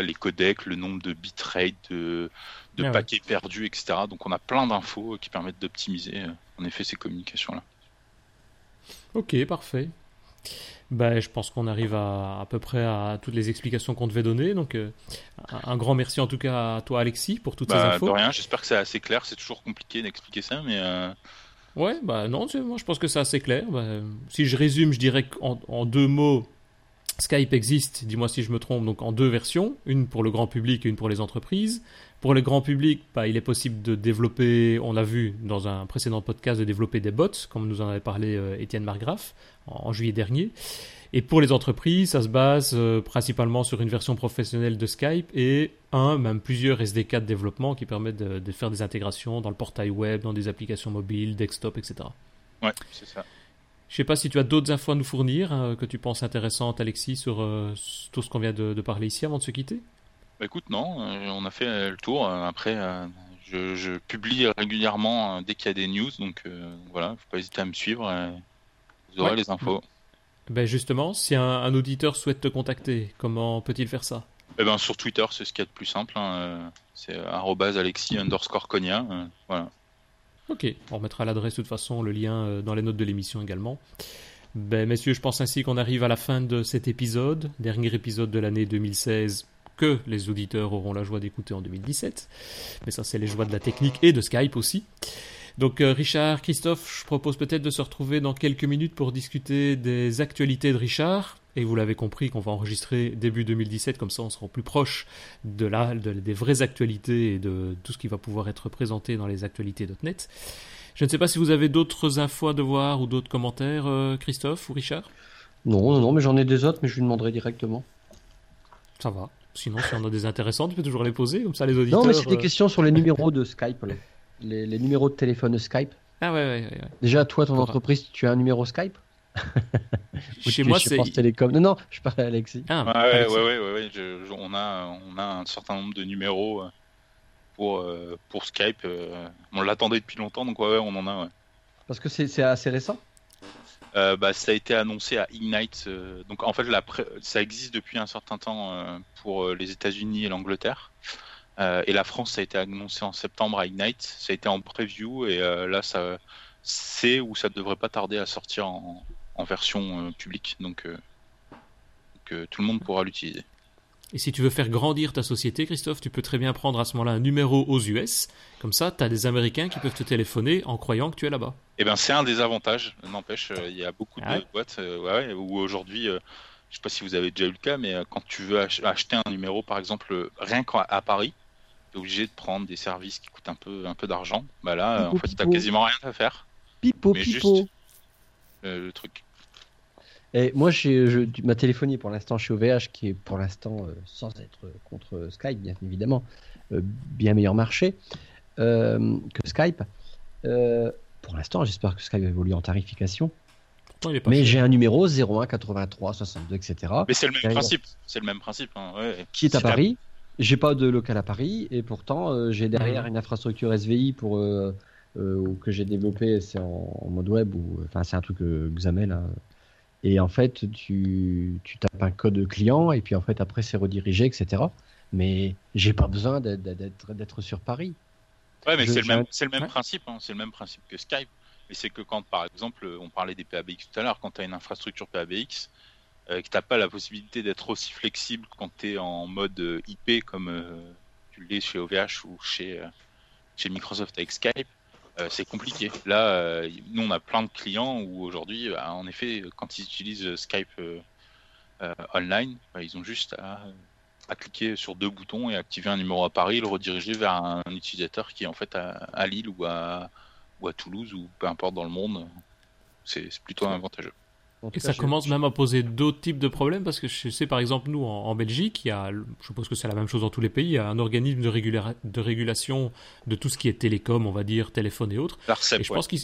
les codecs, le nombre de bitrate, de, de ah paquets perdus, etc. Donc on a plein d'infos qui permettent d'optimiser en effet ces communications-là. Ok, parfait. Ben, je pense qu'on arrive à à peu près à toutes les explications qu'on devait donner. Donc, euh, un grand merci en tout cas à toi, Alexis, pour toutes ces bah, infos. De rien, j'espère que c'est assez clair. C'est toujours compliqué d'expliquer ça, mais. Euh, ouais, bah non, moi je pense que c'est assez clair. Bah, si je résume, je dirais qu'en en deux mots, Skype existe, dis-moi si je me trompe, donc en deux versions, une pour le grand public et une pour les entreprises. Pour le grand public, bah, il est possible de développer, on l'a vu dans un précédent podcast, de développer des bots, comme nous en avait parlé euh, Étienne Margraff en, juillet dernier. Et pour les entreprises, ça se base euh, principalement sur une version professionnelle de Skype et un, même plusieurs SDK de développement qui permettent de, de faire des intégrations dans le portail web, dans des applications mobiles, desktop, etc. Ouais, c'est ça. Je sais pas si tu as d'autres infos à nous fournir hein, que tu penses intéressantes, Alexis, sur euh, tout ce qu'on vient de, parler ici avant de se quitter? Bah, écoute, non, euh, on a fait le tour. Après, je, publie régulièrement dès qu'il y a des news, donc voilà, faut pas hésiter à me suivre. vous aurez les infos. Ben justement, si un, auditeur souhaite te contacter, comment peut-il faire ça? Eh ben, Sur Twitter, c'est ce qu'il y a de plus simple. Hein. C'est alexis underscore cogna. voilà. Ok, on remettra l'adresse de toute façon, le lien euh, dans les notes de l'émission également. Ben, messieurs, je pense ainsi qu'on arrive à la fin de cet épisode, dernier épisode de l'année 2016 que les auditeurs auront la joie d'écouter en 2017. Mais ça, c'est les joies de la technique et de Skype aussi. Donc euh, Richard, Christophe, je propose peut-être de se retrouver dans quelques minutes pour discuter des actualités de Richard. Et vous l'avez compris qu'on va enregistrer début 2017, comme ça on sera plus proche de la, des vraies actualités et de tout ce qui va pouvoir être présenté dans les actualités.net. Je ne sais pas si vous avez d'autres infos à devoir ou d'autres commentaires, euh, Christophe ou Richard? Non, non, mais j'en ai des autres, mais je lui demanderai directement. Ça va. Sinon, si on a des intéressantes, tu peux toujours les poser, comme ça les auditeurs. Non, mais c'est des euh, questions sur les numéros de Skype, Les, numéros de téléphone de Skype. Ah ouais, ouais, ouais. Déjà, toi, ton entreprise, tu as un numéro Skype Chez moi, c'est. Télécom. Non, non, je parle à Alexis. Ah, ouais, ouais, ouais, ouais, on, a, on a un certain nombre de numéros euh, pour, euh, pour Skype. On l'attendait depuis longtemps, donc ouais, on en a. Parce que c'est assez récent bah, ça a été annoncé à Ignite. donc en fait, la ça existe depuis un certain temps pour les États-Unis et l'Angleterre. et la France, ça a été annoncé en septembre à Ignite. Ça a été en preview et là, ça, c'est où ça devrait pas tarder à sortir en, en version euh, publique, donc euh, que tout le monde pourra l'utiliser. Et si tu veux faire grandir ta société, Christophe, tu peux très bien prendre à ce moment-là un numéro aux US. Comme ça, tu as des Américains qui peuvent te téléphoner en croyant que tu es là-bas. Eh bien, c'est un des avantages. N'empêche, euh, il y a beaucoup de ah boîtes où aujourd'hui, je ne sais pas si vous avez déjà eu le cas, mais quand tu veux acheter un numéro, par exemple, rien qu'à Paris, tu es obligé de prendre des services qui coûtent un peu, un peu d'argent. Bah là, en fait, tu n'as quasiment rien à faire. Pipo, pipo. Euh, le truc. Et moi, je, ma téléphonie pour l'instant chez OVH, qui est pour l'instant, euh, sans être contre Skype, bien évidemment, euh, bien meilleur marché que Skype. pour l'instant, j'espère que Skype évolue en tarification. Mais j'ai un numéro 01 83 62 etc. Mais c'est le même principe. C'est le même principe. Hein, qui est à Paris. J'ai pas de local à Paris et pourtant j'ai derrière mmh. une infrastructure SVI pour euh, que j'ai développé, c'est en, mode web, ou enfin c'est un truc euh, Xamel. Hein. Et en fait, tu, tu tapes un code client et puis en fait après c'est redirigé, etc. Mais j'ai pas besoin d'être sur Paris. Ouais, mais c'est le même, c'est le même principe, hein. c'est le même principe que Skype. Mais c'est que quand, par exemple, on parlait des PABX tout à l'heure, quand tu as une infrastructure PABX, euh, que tu n'as pas la possibilité d'être aussi flexible quand tu es en mode euh, IP comme tu l'es chez OVH ou chez, chez Microsoft avec Skype, euh, c'est compliqué. Là, euh, nous, on a plein de clients où aujourd'hui, bah, en effet, quand ils utilisent Skype euh, online, bah, ils ont juste à à cliquer sur deux boutons et activer un numéro à Paris le rediriger vers un, utilisateur qui est en fait à, Lille ou à, ou à Toulouse ou peu importe dans le monde. C'est plutôt avantageux. Et ça commence même à poser d'autres types de problèmes parce que je sais par exemple nous en, Belgique, il y a, je suppose que c'est la même chose dans tous les pays, il y a un organisme de, de régulation de tout ce qui est télécom, on va dire téléphone et autres. et je pense qu'ils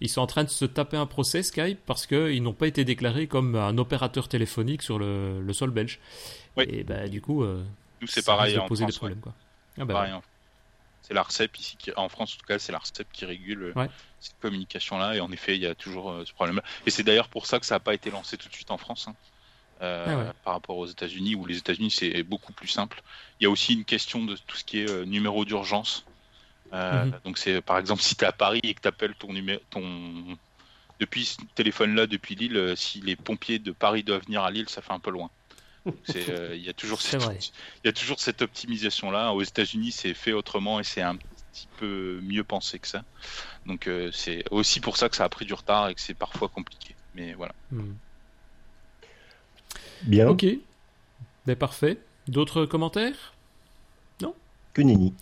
ils sont en train de se taper un procès Skype parce qu'ils n'ont pas été déclarés comme un opérateur téléphonique sur le, sol belge. Et bah, du coup, euh, nous c'est pareil. en poser des problèmes quoi. Ah, bah, c'est l'ARCEP ici, qui, en France en tout cas, c'est l'ARCEP qui régule euh, cette communication-là. Et en effet, il y a toujours euh, ce problème-là. Et c'est d'ailleurs pour ça que ça n'a pas été lancé tout de suite en France. Hein. Ah par rapport aux États-Unis, où les États-Unis c'est beaucoup plus simple. Il y a aussi une question de tout ce qui est numéro d'urgence. Euh, mhm. Donc c'est par exemple si tu es à Paris et que tu appelles ton numéro, ton depuis ce téléphone-là, depuis Lille, euh, si les pompiers de Paris doivent venir à Lille, ça fait un peu loin. Euh, il y a toujours cette, il y a toujours cette optimisation-là. Aux États-Unis, c'est fait autrement et c'est un petit peu mieux pensé que ça. Donc c'est aussi pour ça que ça a pris du retard et que c'est parfois compliqué. Mais voilà. Mhm. Bien. Ok. Ben, parfait. D'autres commentaires? Non? Que nenni.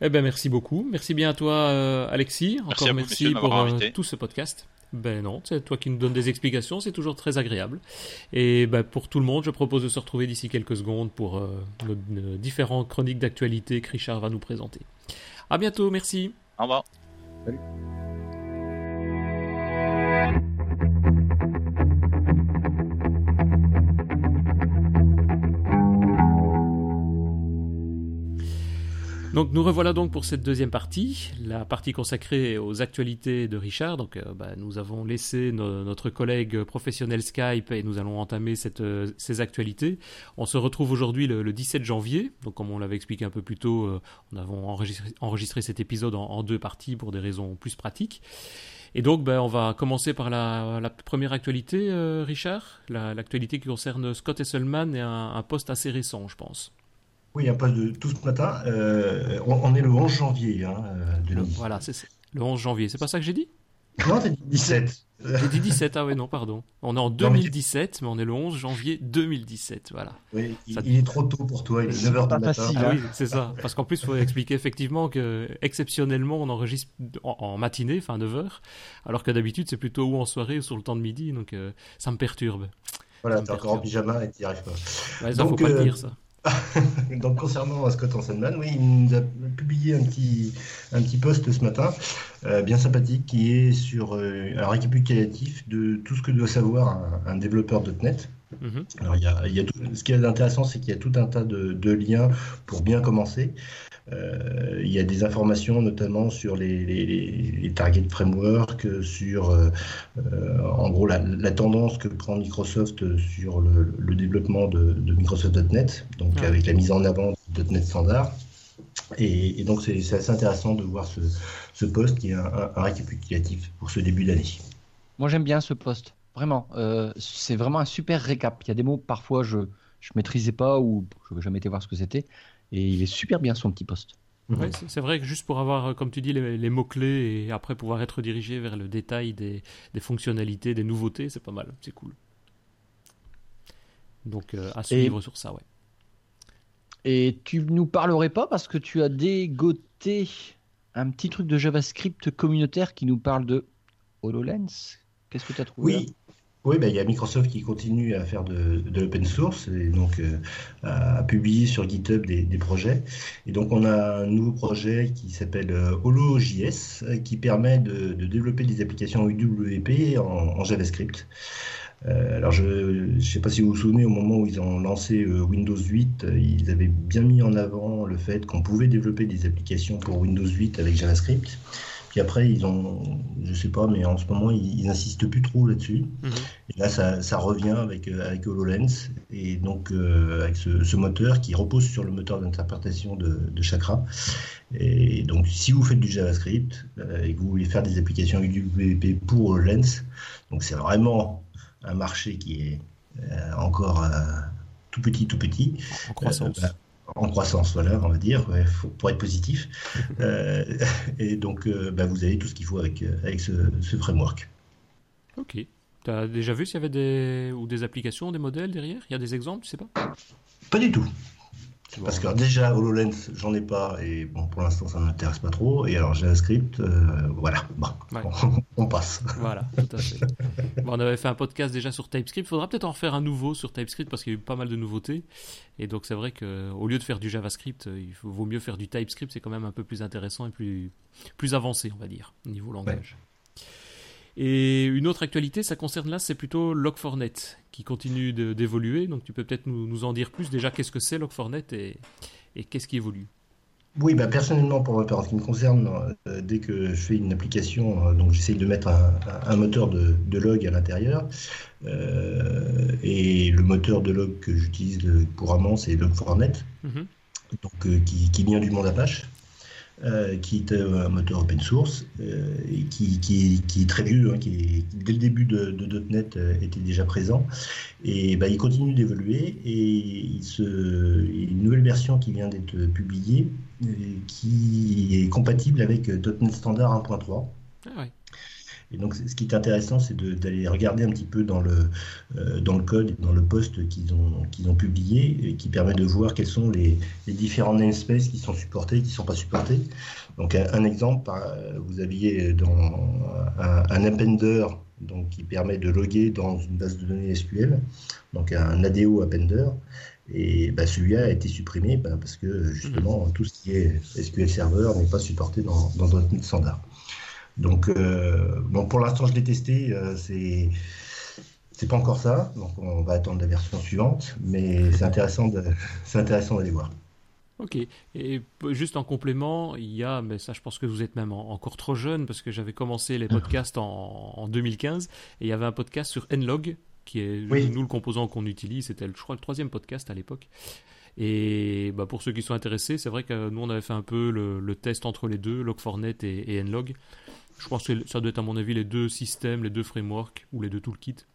Eh ben merci beaucoup. Merci bien à toi, euh, Alexis. Encore merci, pour euh, tout ce podcast. Ben non, c'est toi qui nous donnes des explications, c'est toujours très agréable. Et ben, pour tout le monde, je propose de se retrouver d'ici quelques secondes pour euh, nos, différentes chroniques d'actualité que Richard va nous présenter. À bientôt, merci. Au revoir. Salut. Donc nous revoilà donc pour cette deuxième partie, la partie consacrée aux actualités de Richard. Donc euh, bah, nous avons laissé notre collègue professionnel Skype et nous allons entamer cette, euh, ces actualités. On se retrouve aujourd'hui le, 17 janvier. Donc comme on l'avait expliqué un peu plus tôt, euh, on a enregistré, cet épisode en, deux parties pour des raisons plus pratiques. Et donc, ben, on va commencer par la, première actualité, Richard, l'actualité qui concerne Scott Esselman et un poste assez récent, je pense. Oui, un poste de tout ce matin. Euh, on, est le 11 janvier. Hein, euh, voilà, c'est le 11 janvier. C'est pas ça que j'ai dit? Non, t'as dit 17. J'ai dit 17, ah oui, non, pardon. On est en 2017, mais, on est le 11 janvier 2017, voilà. Oui, il, est trop tôt pour toi, il est 9h du matin. Ah, oui, c'est ça. Parce qu'en plus, il faut expliquer effectivement que, exceptionnellement, on enregistre en, matinée, enfin 9h, alors que d'habitude, c'est plutôt ou en soirée ou sur le temps de midi, donc euh, ça me perturbe. Voilà, t'es encore en pyjama et t'y arrives pas. Ouais, ça, faut pas le dire, ça. Donc concernant Scott Hansenman, oui, il nous a publié un petit, un petit post ce matin, euh, bien sympathique, qui est sur euh, un récapitulatif de tout ce que doit savoir un, développeur .NET. Mhm. Alors, il y a, il y a ce qui est intéressant, c'est qu'il y a tout un tas de, de liens pour bien commencer. Euh, il y a des informations notamment sur les, les, target framework, sur euh, en gros la, tendance que prend Microsoft sur le, développement de, Microsoft.NET, donc avec la mise en avant de .NET standard. Et, donc c'est assez intéressant de voir ce, ce poste qui est un, récapitulatif pour ce début d'année. Moi j'aime bien ce poste, vraiment. Euh, c'est vraiment un super récap. Il y a des mots parfois je ne maîtrisais pas ou je n'avais jamais été voir ce que c'était. Et il est super bien son petit poste. C'est vrai que juste pour avoir, euh, comme tu dis, les, mots-clés et après pouvoir être dirigé vers le détail des, fonctionnalités, des nouveautés, c'est pas mal, c'est cool. Donc euh, à suivre sur ça, ouais. Et tu nous parlerais pas parce que tu as dégoté un petit truc de JavaScript communautaire qui nous parle de HoloLens? Qu'est-ce que tu as trouvé Oui, oui, ben, il y a Microsoft qui continue à faire de, l'open source et donc euh, à publier sur GitHub des, projets. Et donc on a un nouveau projet qui s'appelle euh, HoloJS euh, qui permet de, développer des applications UWP en, JavaScript. alors je ne sais pas si vous vous souvenez, au moment où ils ont lancé Windows 8, ils avaient bien mis en avant le fait qu'on pouvait développer des applications pour Windows 8 avec JavaScript. Puis après, ils ont, je sais pas, mais en ce moment, ils, n'insistent plus trop là-dessus. Mhm. Et là, ça, revient avec, euh, avec HoloLens et donc euh, avec ce, moteur qui repose sur le moteur d'interprétation de, Chakra. Et donc, si vous faites du JavaScript euh, et que vous voulez faire des applications UWP pour HoloLens, donc c'est vraiment un marché qui est encore tout petit, tout petit. En croissance. Bah, en croissance, voilà, on va dire, pour être positif. Euh, et donc, euh, bah, vous avez tout ce qu'il faut avec, euh, avec ce, framework. Ok. Tu as déjà vu s'il y avait des, ou des applications, des modèles derrière? Il y a des exemples, tu sais pas? Pas du tout. Parce que déjà, HoloLens, j'en ai pas, et bon, pour l'instant, ça ne m'intéresse pas trop. Et alors, JavaScript, euh, voilà, bon, on, passe. Voilà, tout à fait. on avait fait un podcast déjà sur TypeScript. Il faudra peut-être en refaire un nouveau sur TypeScript parce qu'il y a eu pas mal de nouveautés. Et donc, c'est vrai qu'au lieu de faire du JavaScript, il vaut mieux faire du TypeScript. C'est quand même un peu plus intéressant et plus, plus avancé, on va dire, au niveau langage. Et une autre actualité, ça concerne là, c'est plutôt Log4net qui continue d'évoluer. Donc tu peux peut-être nous, en dire plus. Déjà, qu'est-ce que c'est Log4net et, et qu'est-ce qui évolue? Oui, bah personnellement, pour, ce qui me concerne, euh, dès que je fais une application, euh, donc j'essaye de mettre un, moteur de, log à l'intérieur. Euh, et le moteur de log que j'utilise couramment, c'est Log4net, mhm. donc, qui, qui, vient du monde Apache. Euh, qui est euh, un moteur open source euh, qui, est très vieux, hein, qui, dès le début de, .NET était déjà présent. Et bah, il continue d'évoluer et il se, une nouvelle version qui vient d'être publiée qui est compatible avec .NET Standard 1.3. Ah ouais. Et donc, ce qui est intéressant, c'est d'aller regarder un petit peu dans le, euh, dans le code dans le post qu'ils ont, qu'ils ont publié, et qui permet de voir quels sont les, les différents namespaces qui sont supportés et qui ne sont pas supportés. Donc, un, exemple, vous aviez dans un, un, appender donc, qui permet de loguer dans une base de données SQL, donc un ADO appender. Et bah, celui-là a été supprimé bah, parce que justement, tout ce qui est SQL Server n'est pas supporté dans, dans un standard. Donc, euh, bon, pour l'instant, je l'ai testé. Euh, c'est c'est pas encore ça, donc on va attendre la version suivante, mais c'est intéressant de, c'est intéressant d'aller voir. Ok. Et juste en complément, il y a, mais ça, je pense que vous êtes même encore trop jeune parce que j'avais commencé les podcasts en, en, 2015 et il y avait un podcast sur Nlog qui est nous le composant qu'on utilise. C'était, je crois, le troisième podcast à l'époque. Et bah, pour ceux qui sont intéressés, c'est vrai que nous on avait fait un peu le, test entre les deux, Log4net et, et Nlog. Je pense que ça doit être à mon avis les deux systèmes, les deux frameworks ou les deux toolkits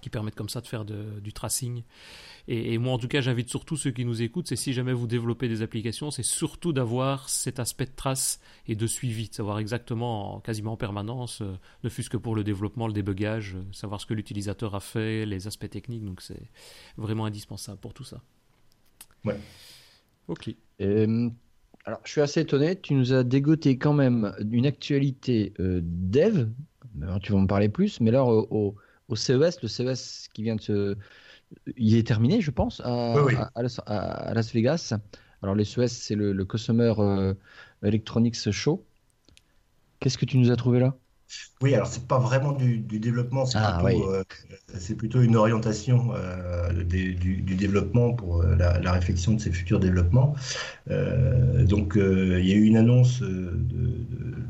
qui permettent comme ça de faire du tracing. Et, moi, en tout cas, j'invite surtout ceux qui nous écoutent, c'est si jamais vous développez des applications, c'est surtout d'avoir cet aspect de trace et de suivi, de savoir exactement, quasiment en permanence, euh, ne fût-ce que pour le développement, le débugage, euh, savoir ce que l'utilisateur a fait, les aspects techniques. Donc, c'est vraiment indispensable pour tout ça. Ouais. Ok. Euh, alors, je suis assez étonné. Tu nous as dégoté quand même une actualité euh, dev. tu vas me parler plus, mais alors au, CES, le CES qui vient de se. Il est terminé, je pense, à, Las, Vegas. Alors, le CES, c'est le, Customer euh, Electronics Show. Qu'est-ce que tu nous as trouvé là? Oui, alors c'est pas vraiment du, développement, c'est ah, plutôt, euh, plutôt, une orientation euh, du, développement pour euh, la, réflexion de ces futurs développements. donc il y a eu une annonce de,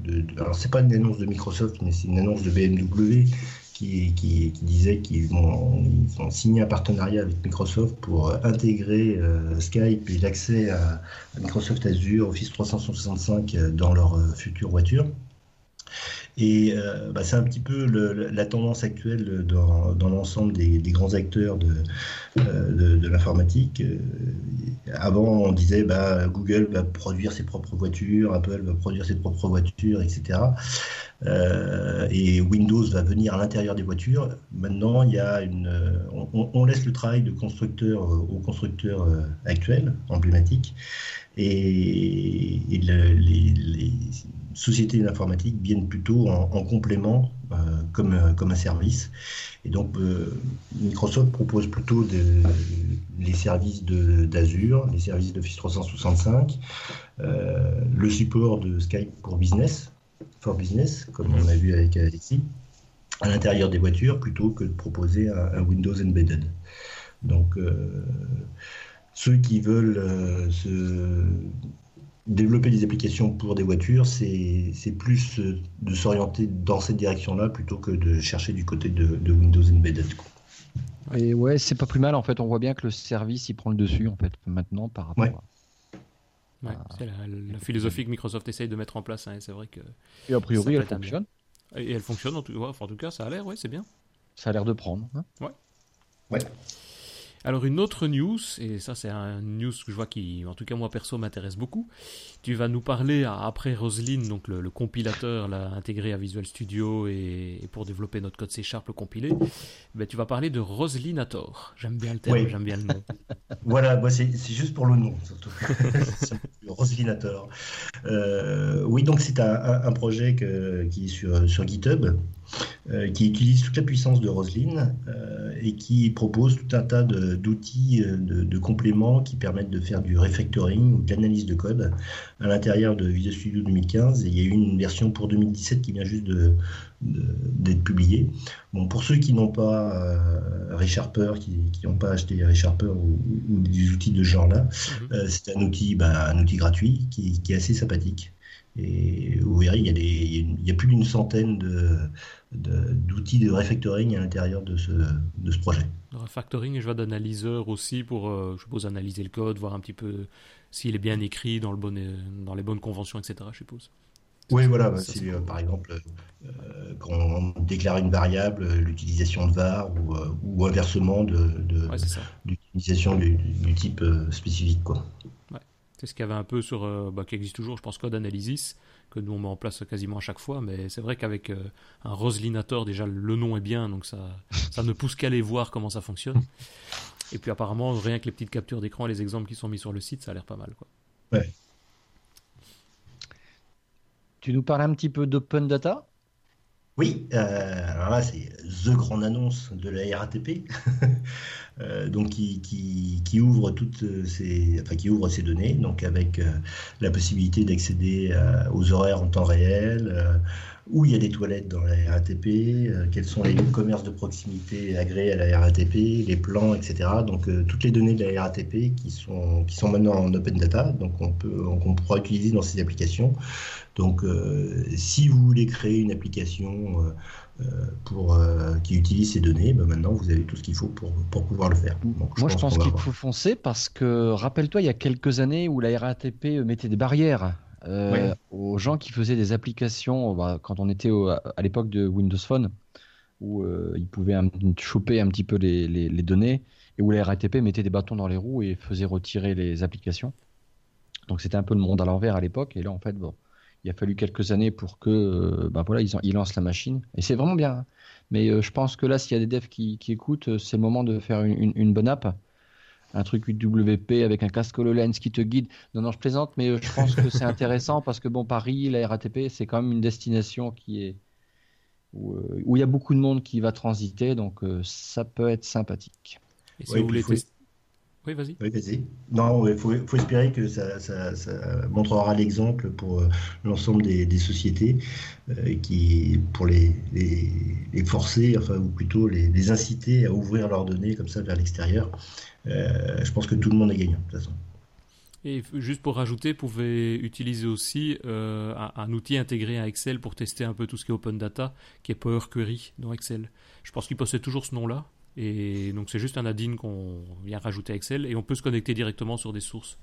de, alors c'est pas une annonce de Microsoft, mais c'est une annonce de BMW qui, qui, disait qu'ils vont, ont signé un partenariat avec Microsoft pour intégrer Skype et l'accès à, à, Microsoft Azure, Office 365 dans leurs futures voitures. Et euh, bah, c'est un petit peu la tendance actuelle dans, l'ensemble des, grands acteurs de, euh, l'informatique. Euh, avant, on disait bah, Google va produire ses propres voitures, Apple va produire ses propres voitures, etc. et Windows va venir à l'intérieur des voitures. Maintenant, il y a une, on, laisse le travail de constructeur aux constructeurs actuels, emblématiques, et, les sociétés d'informatique viennent plutôt en, complément euh, comme, euh, comme un service. Et donc, euh, Microsoft propose plutôt les services d'Azure, les services d'Office 365, le support de Skype pour business, for business, comme on a vu avec Alexis, à l'intérieur des voitures, plutôt que de proposer un, Windows embedded. Donc, ceux qui veulent se développer des applications pour des voitures, c'est plus euh, de s'orienter dans cette direction-là plutôt que de chercher du côté de, Windows Embedded. Et ouais, c'est pas plus mal en fait. On voit bien que le service il prend le dessus en fait maintenant par rapport. À... c'est la, philosophie que Microsoft essaye de mettre en place. Hein, c'est vrai que. Et a priori, elle fonctionne. Et elle fonctionne en tout, en tout cas, ça a l'air, ouais, c'est bien. Ça a l'air de prendre. Hein ouais. Ouais. Alors une autre news, et ça c'est un news que je vois qui, en tout cas moi perso, m'intéresse beaucoup. Tu vas nous parler après Roslyn, donc le, compilateur là, intégré à Visual Studio et, pour développer notre code C Sharp le compilé. Ben, tu vas parler de Roslinator. J'aime bien le terme, j'aime bien le nom. voilà, c'est juste pour le nom surtout. Roslinator. Euh, oui, donc c'est un, projet qui est sur, sur GitHub. Euh, qui utilise toute la puissance de Roslyn euh, et qui propose tout un tas d'outils, euh, de, compléments qui permettent de faire du refactoring ou de l'analyse de code à l'intérieur de Visual Studio 2015. Et il y a eu une version pour 2017 qui vient juste d'être publiée. Bon, pour ceux qui n'ont pas ReSharper, qui n'ont pas acheté ReSharper ou, ou, des outils de ce genre-là, mhm. c'est un outil, bah, un outil gratuit qui, qui, est assez sympathique. Et vous verrez, il y a, des, il y a plus d'une centaine de, d'outils de, refactoring à l'intérieur de ce, de ce projet. refactoring et je vois d'analyseur aussi pour, euh, je suppose, analyser le code, voir un petit peu s'il est bien écrit dans, le bon, dans les bonnes conventions, etc. Je suppose. Oui, voilà. Bah, euh, par exemple, euh, quand on déclare une variable, l'utilisation de var ou, ou inversement de, d'utilisation du, du, type spécifique. Quoi. C'est ce qu'il y avait un peu sur, bah, qui existe toujours, je pense, Code Analysis, que nous on met en place quasiment à chaque fois, mais c'est vrai qu'avec euh, un Roslinator, déjà le nom est bien, donc ça, ça ne pousse qu'à aller voir comment ça fonctionne. Et puis apparemment, rien que les petites captures d'écran et les exemples qui sont mis sur le site, ça a l'air pas mal. Quoi. Ouais. Tu nous parles un petit peu d'Open Data? Oui, euh, alors là, c'est the grande annonce de la RATP, euh, donc qui, ouvre toutes ces, enfin, qui ouvre ces données, donc avec euh, la possibilité d'accéder aux horaires en temps réel, où il y a des toilettes dans la RATP, quels sont les commerces de proximité agréés à la RATP, les plans, etc. Donc toutes les données de la RATP qui sont, qui sont maintenant en open data, donc on, peut, on pourra utiliser dans ces applications. Donc, euh, si vous voulez créer une application euh, euh, pour, qui utilise ces données, ben maintenant vous avez tout ce qu'il faut pour, pouvoir le faire. Moi, je pense, qu'il faut foncer parce que, rappelle-toi, il y a quelques années où la RATP mettait des barrières aux gens qui faisaient des applications bah, quand on était à l'époque de Windows Phone, où ils pouvaient choper un petit peu les, données et où la RATP mettait des bâtons dans les roues et faisait retirer les applications. Donc c'était un peu le monde à l'envers à l'époque. Et là, en fait, bon, il a fallu quelques années pour que euh, ben voilà, ils, lancent la machine. Et c'est vraiment bien. Hein. Mais euh, je pense que là, s'il y a des devs qui, écoutent, euh, c'est le moment de faire une, bonne app. Un truc UWP avec un casque HoloLens qui te guide. Non, non, je plaisante, mais je pense que c'est intéressant parce que bon, Paris, la RATP, c'est quand même une destination qui est où, il y a beaucoup de monde qui va transiter, donc ça peut être sympathique. Et si vous voulez tester oui, vas-y. Non, il faut, espérer que ça, montrera l'exemple pour euh, l'ensemble des, sociétés euh, qui, pour les, forcer, enfin, ou plutôt les, inciter à ouvrir leurs données comme ça vers l'extérieur. Euh, je pense que tout le monde est gagnant, de toute façon. Et juste pour rajouter, vous pouvez utiliser aussi un, un, outil intégré à Excel pour tester un peu tout ce qui est Open Data, qui est Power Query dans Excel. Je pense qu'il possède toujours ce nom-là, et donc c'est juste un add-in qu'on vient rajouter à Excel et on peut se connecter directement sur des sources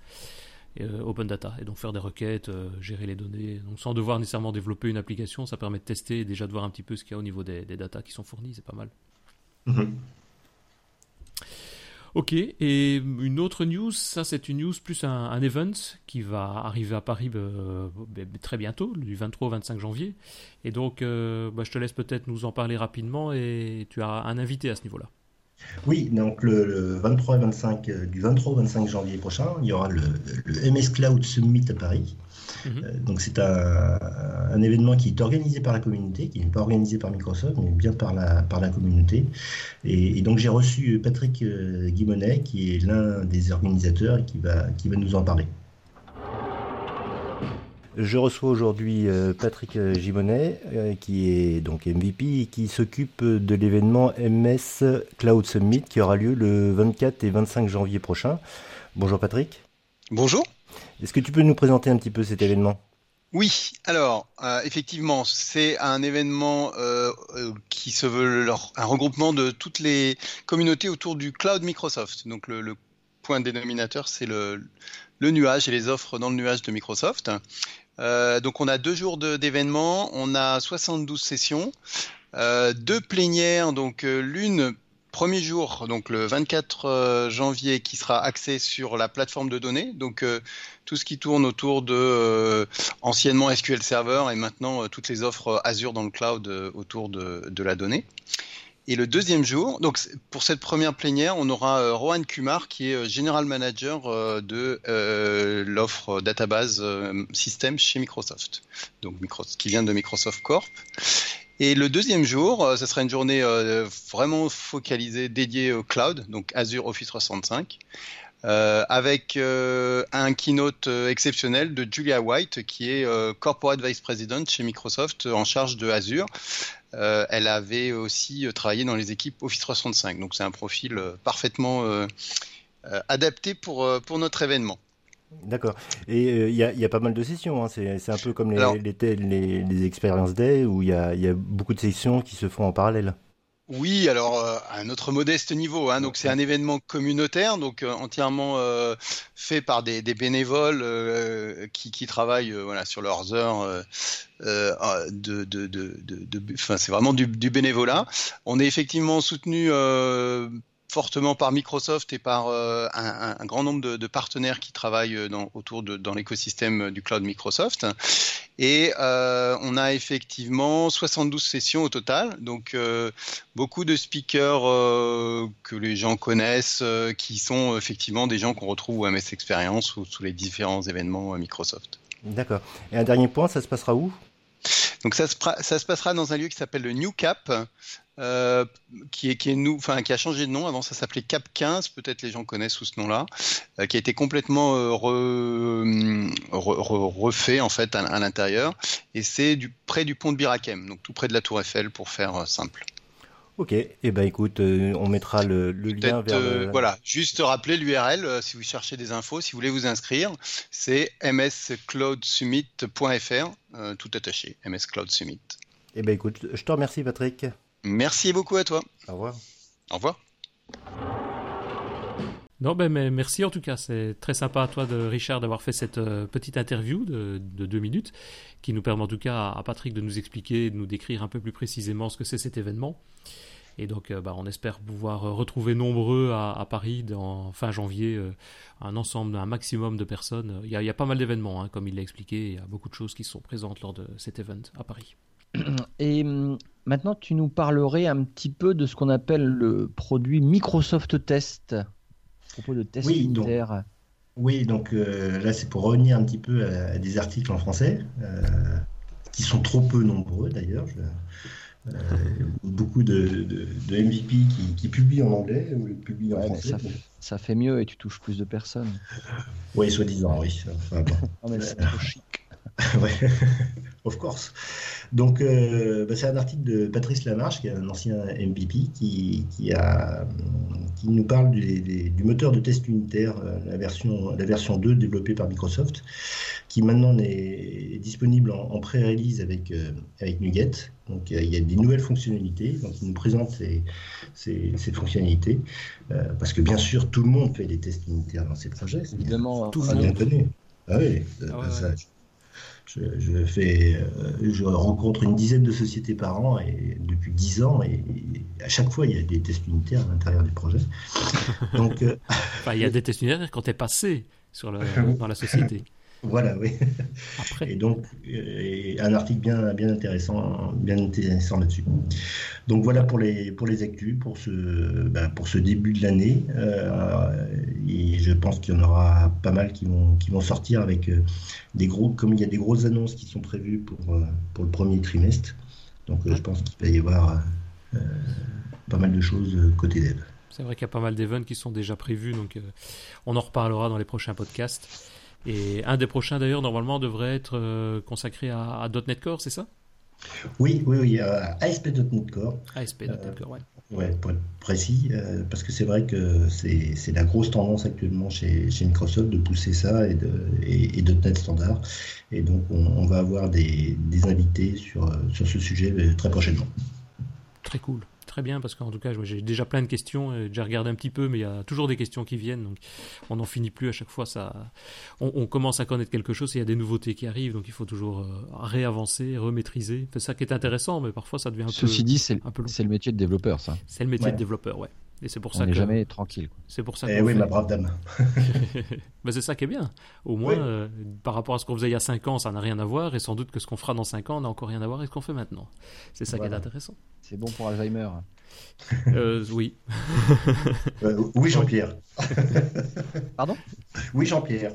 euh, open data et donc faire des requêtes, euh, gérer les données. Donc sans devoir nécessairement développer une application, ça permet de tester et déjà de voir un petit peu ce qu'il y a au niveau des, des datas qui sont fournies, c'est pas mal. Mhm. Ok, et une autre news, ça c'est une news plus un, event qui va arriver à Paris euh, très bientôt, du 23 au 25 janvier. Et donc, bah, je te laisse peut-être nous en parler rapidement et tu as un invité à ce niveau-là. Oui, donc le, 23 et 25, euh, du 23 au 25 janvier prochain, il y aura le, MS Cloud Summit à Paris. Mhm. Euh, donc c'est un, événement qui est organisé par la communauté, qui n'est pas organisé par Microsoft, mais bien par la, par la communauté. Et, donc j'ai reçu Patrick euh, Guimonet, qui est l'un des organisateurs et qui va, qui va nous en parler. Je reçois aujourd'hui euh, Patrick euh, Gimonnet, euh, qui est donc MVP et qui s'occupe de l'événement MS Cloud Summit qui aura lieu le 24 et 25 janvier prochain. Bonjour Patrick. Bonjour. Est-ce que tu peux nous présenter un petit peu cet événement? Oui, alors effectivement, c'est un événement qui se veut un regroupement de toutes les communautés autour du cloud Microsoft. Donc le, point dénominateur, c'est le, le, nuage et les offres dans le nuage de Microsoft. Euh, donc on a deux jours d'événements, on a 72 sessions, euh, deux plénières, donc euh, l'une premier jour, donc le 24 janvier, qui sera axé sur la plateforme de données. Donc tout ce qui tourne autour de anciennement SQL Server et maintenant toutes les offres Azure dans le cloud autour de la donnée. Et le deuxième jour, donc pour cette première plénière, on aura euh, Rohan Kumar qui est euh, General Manager euh, de l'offre database système chez Microsoft, donc qui vient de Microsoft Corp. Et le deuxième jour, ce sera une journée vraiment focalisée, dédiée au cloud, donc Azure Office 365. avec un keynote exceptionnel de Julia White, qui est Corporate Vice President chez Microsoft en charge de Azure. Euh, elle avait aussi euh, travaillé dans les équipes Office 365. Donc c'est un profil euh, parfaitement adapté pour, pour notre événement. D'accord. Et il y, a pas mal de sessions. Hein. C'est un peu comme les, les, les, expériences day où il y a, beaucoup de sessions qui se font en parallèle. Oui, alors à notre modeste niveau. Hein. donc c'est un événement communautaire, donc entièrement fait par des, bénévoles qui, qui, travaillent voilà sur leurs heures euh, de, de, de, de enfin, c'est vraiment du, du, bénévolat. On est effectivement soutenu euh, fortement par Microsoft et par euh, un, grand nombre de, partenaires qui travaillent dans, autour de dans l'écosystème du cloud Microsoft. Et euh, on a effectivement 72 sessions au total, donc euh, beaucoup de speakers que les gens connaissent, qui sont effectivement des gens qu'on retrouve au MS Experience ou sous les différents événements Microsoft. D'accord. Et un dernier point, ça se passera où? Donc ça se, passera dans un lieu qui s'appelle le New Cap, euh, qui, a changé de nom. Avant, ça s'appelait Cap 15, peut-être les gens connaissent sous ce nom-là, euh, qui a été complètement euh, refait en fait à, l'intérieur. Et c'est près du pont de Birakem, donc tout près de la Tour Eiffel pour faire simple. Ok, et eh ben écoute, euh, on mettra le, lien vers. Euh, voilà, juste rappeler l'URL euh, si vous cherchez des infos, si vous voulez vous inscrire, c'est mscloudsummit.fr, tout attaché, mscloudsummit. Et eh ben écoute, je te remercie Patrick. Merci beaucoup à toi. Au revoir. Au revoir. Non, ben, mais merci en tout cas. C'est très sympa à toi, de Richard, d'avoir fait cette petite interview de, de, deux minutes qui nous permet en tout cas à Patrick de nous expliquer, de nous décrire un peu plus précisément ce que c'est cet événement. Et donc, euh, bah, on espère pouvoir euh, retrouver nombreux à, Paris en fin janvier euh, un ensemble, un maximum de personnes. Il y a, pas mal d'événements, hein, comme il l'a expliqué. Il y a beaucoup de choses qui sont présentes lors de cet event à Paris. Et hum, maintenant, tu nous parlerais un petit peu de ce qu'on appelle le produit Microsoft Test, propos de tests oui, oui, donc là, c'est pour revenir un petit peu à, des articles en français, qui sont trop peu nombreux d'ailleurs. Euh, beaucoup de, de, MVP qui, publient en anglais ou publient en français. Ça, fait mieux et tu touches plus de personnes. Oui, soi-disant, oui. Enfin, non, mais c'est trop chic. ouais, of course. Donc, euh, bah, c'est un article de Patrice Lamarche, qui est un ancien MVP, qui, qui, a, qui nous parle du, du, moteur de test unitaire, euh, la version, la version 2 développée par Microsoft, qui maintenant est, disponible en, en pré-release avec, euh, avec NuGet. Donc, il y a des nouvelles fonctionnalités. Donc, il nous présente ces, ces, ces fonctionnalités. parce que, bien sûr, tout le monde fait des tests unitaires dans ces projets. Évidemment, tout le monde. Ah oui, ah ça, je, fais, euh, je rencontre une dizaine de sociétés par an et depuis dix ans et, à chaque fois il y a des tests unitaires à l'intérieur du projet. Donc, euh, il y a des tests unitaires quand tu es passé sur dans la société. Voilà, oui. Et donc, euh, un article bien, bien intéressant, bien intéressant là-dessus. Donc voilà pour les, pour les actus, pour ce, ben, pour ce début de l'année. Euh, et je pense qu'il y en aura pas mal qui vont, qui vont sortir avec euh, des gros, comme il y a des grosses annonces qui sont prévues pour, pour le premier trimestre. Donc je pense qu'il va y avoir pas mal de choses côté dev. C'est vrai qu'il y a pas mal d'events qui sont déjà prévus, donc on en reparlera dans les prochains podcasts. Et un des prochains, d'ailleurs, normalement, devrait être euh, consacré à, .NET Core, c'est ça? Oui, oui, oui, ASP.NET Core. ASP.NET Core, ouais. Euh, ouais, pour être précis, euh, parce que c'est vrai que c'est la grosse tendance actuellement chez, chez, Microsoft de pousser ça et, de, et, .NET standard. Et donc, on, va avoir des, des invités sur, sur ce sujet très prochainement. Très cool très bien parce qu'en tout cas, j'ai déjà plein de questions. J'ai regardé un petit peu, mais il y a toujours des questions qui viennent. Donc, on n'en finit plus à chaque fois. Ça, on, commence à connaître quelque chose et il y a des nouveautés qui arrivent. Donc, il faut toujours euh, réavancer, remaîtriser. C'est ça qui est intéressant, mais parfois ça devient un Ceci peu. Ceci dit, c'est le métier de développeur, ça. C'est le métier de développeur, ouais. Et c'est pour On ça n'est que jamais tranquille. c'est pour ça Eh oui, fait- ma brave dame. Ben, c'est ça qui est bien. Au moins, Oui. euh, par rapport à ce qu'on faisait il y a 5 ans, ça n'a rien à voir. Et sans doute que ce qu'on fera dans 5 ans n'a encore rien à voir avec ce qu'on fait maintenant. C'est ça qui est intéressant. C'est bon pour Alzheimer. Euh, oui. Euh, oui, Jean-Pierre. Pardon? Oui, Jean-Pierre.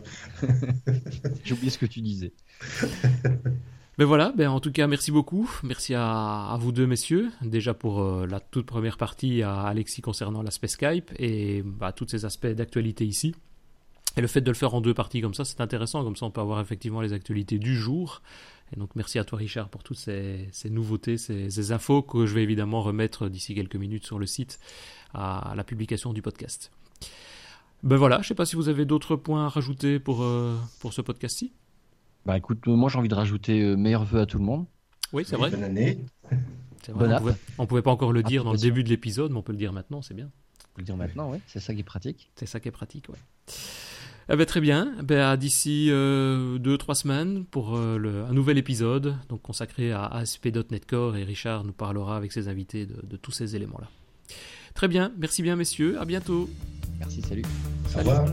J'ai oublié ce que tu disais. Ben voilà, ben en tout cas, merci beaucoup. Merci à, vous deux, messieurs. Déjà pour euh, la toute première partie à Alexis concernant l'aspect Skype et bah, tous ces aspects d'actualité ici. Et le fait de le faire en deux parties comme ça, c'est intéressant. Comme ça, on peut avoir effectivement les actualités du jour. Et donc, merci à toi, Richard, pour toutes ces, nouveautés, ces, ces infos que je vais évidemment remettre d'ici quelques minutes sur le site à, la publication du podcast. Ben voilà, je ne sais pas si vous avez d'autres points à rajouter pour, euh, pour ce podcast-ci. Bah écoute, euh, moi j'ai envie de rajouter euh, meilleurs vœux à tout le monde. Oui, c'est Oui, vrai. Bonne année. C'est vrai, Bon on, pouvait, on pouvait pas encore le dire dans le début de l'épisode, mais on peut le dire maintenant, c'est bien. On peut le dire maintenant, ouais. C'est ça qui est pratique. C'est ça qui est pratique, ouais. Eh ben, très bien. Eh ben, à d'ici euh, deux, trois semaines pour euh, le- un nouvel épisode donc consacré à ASP.NET Core et Richard nous parlera avec ses invités de, de tous ces éléments-là. Très bien. Merci bien, messieurs. À bientôt. Merci, salut. Au revoir.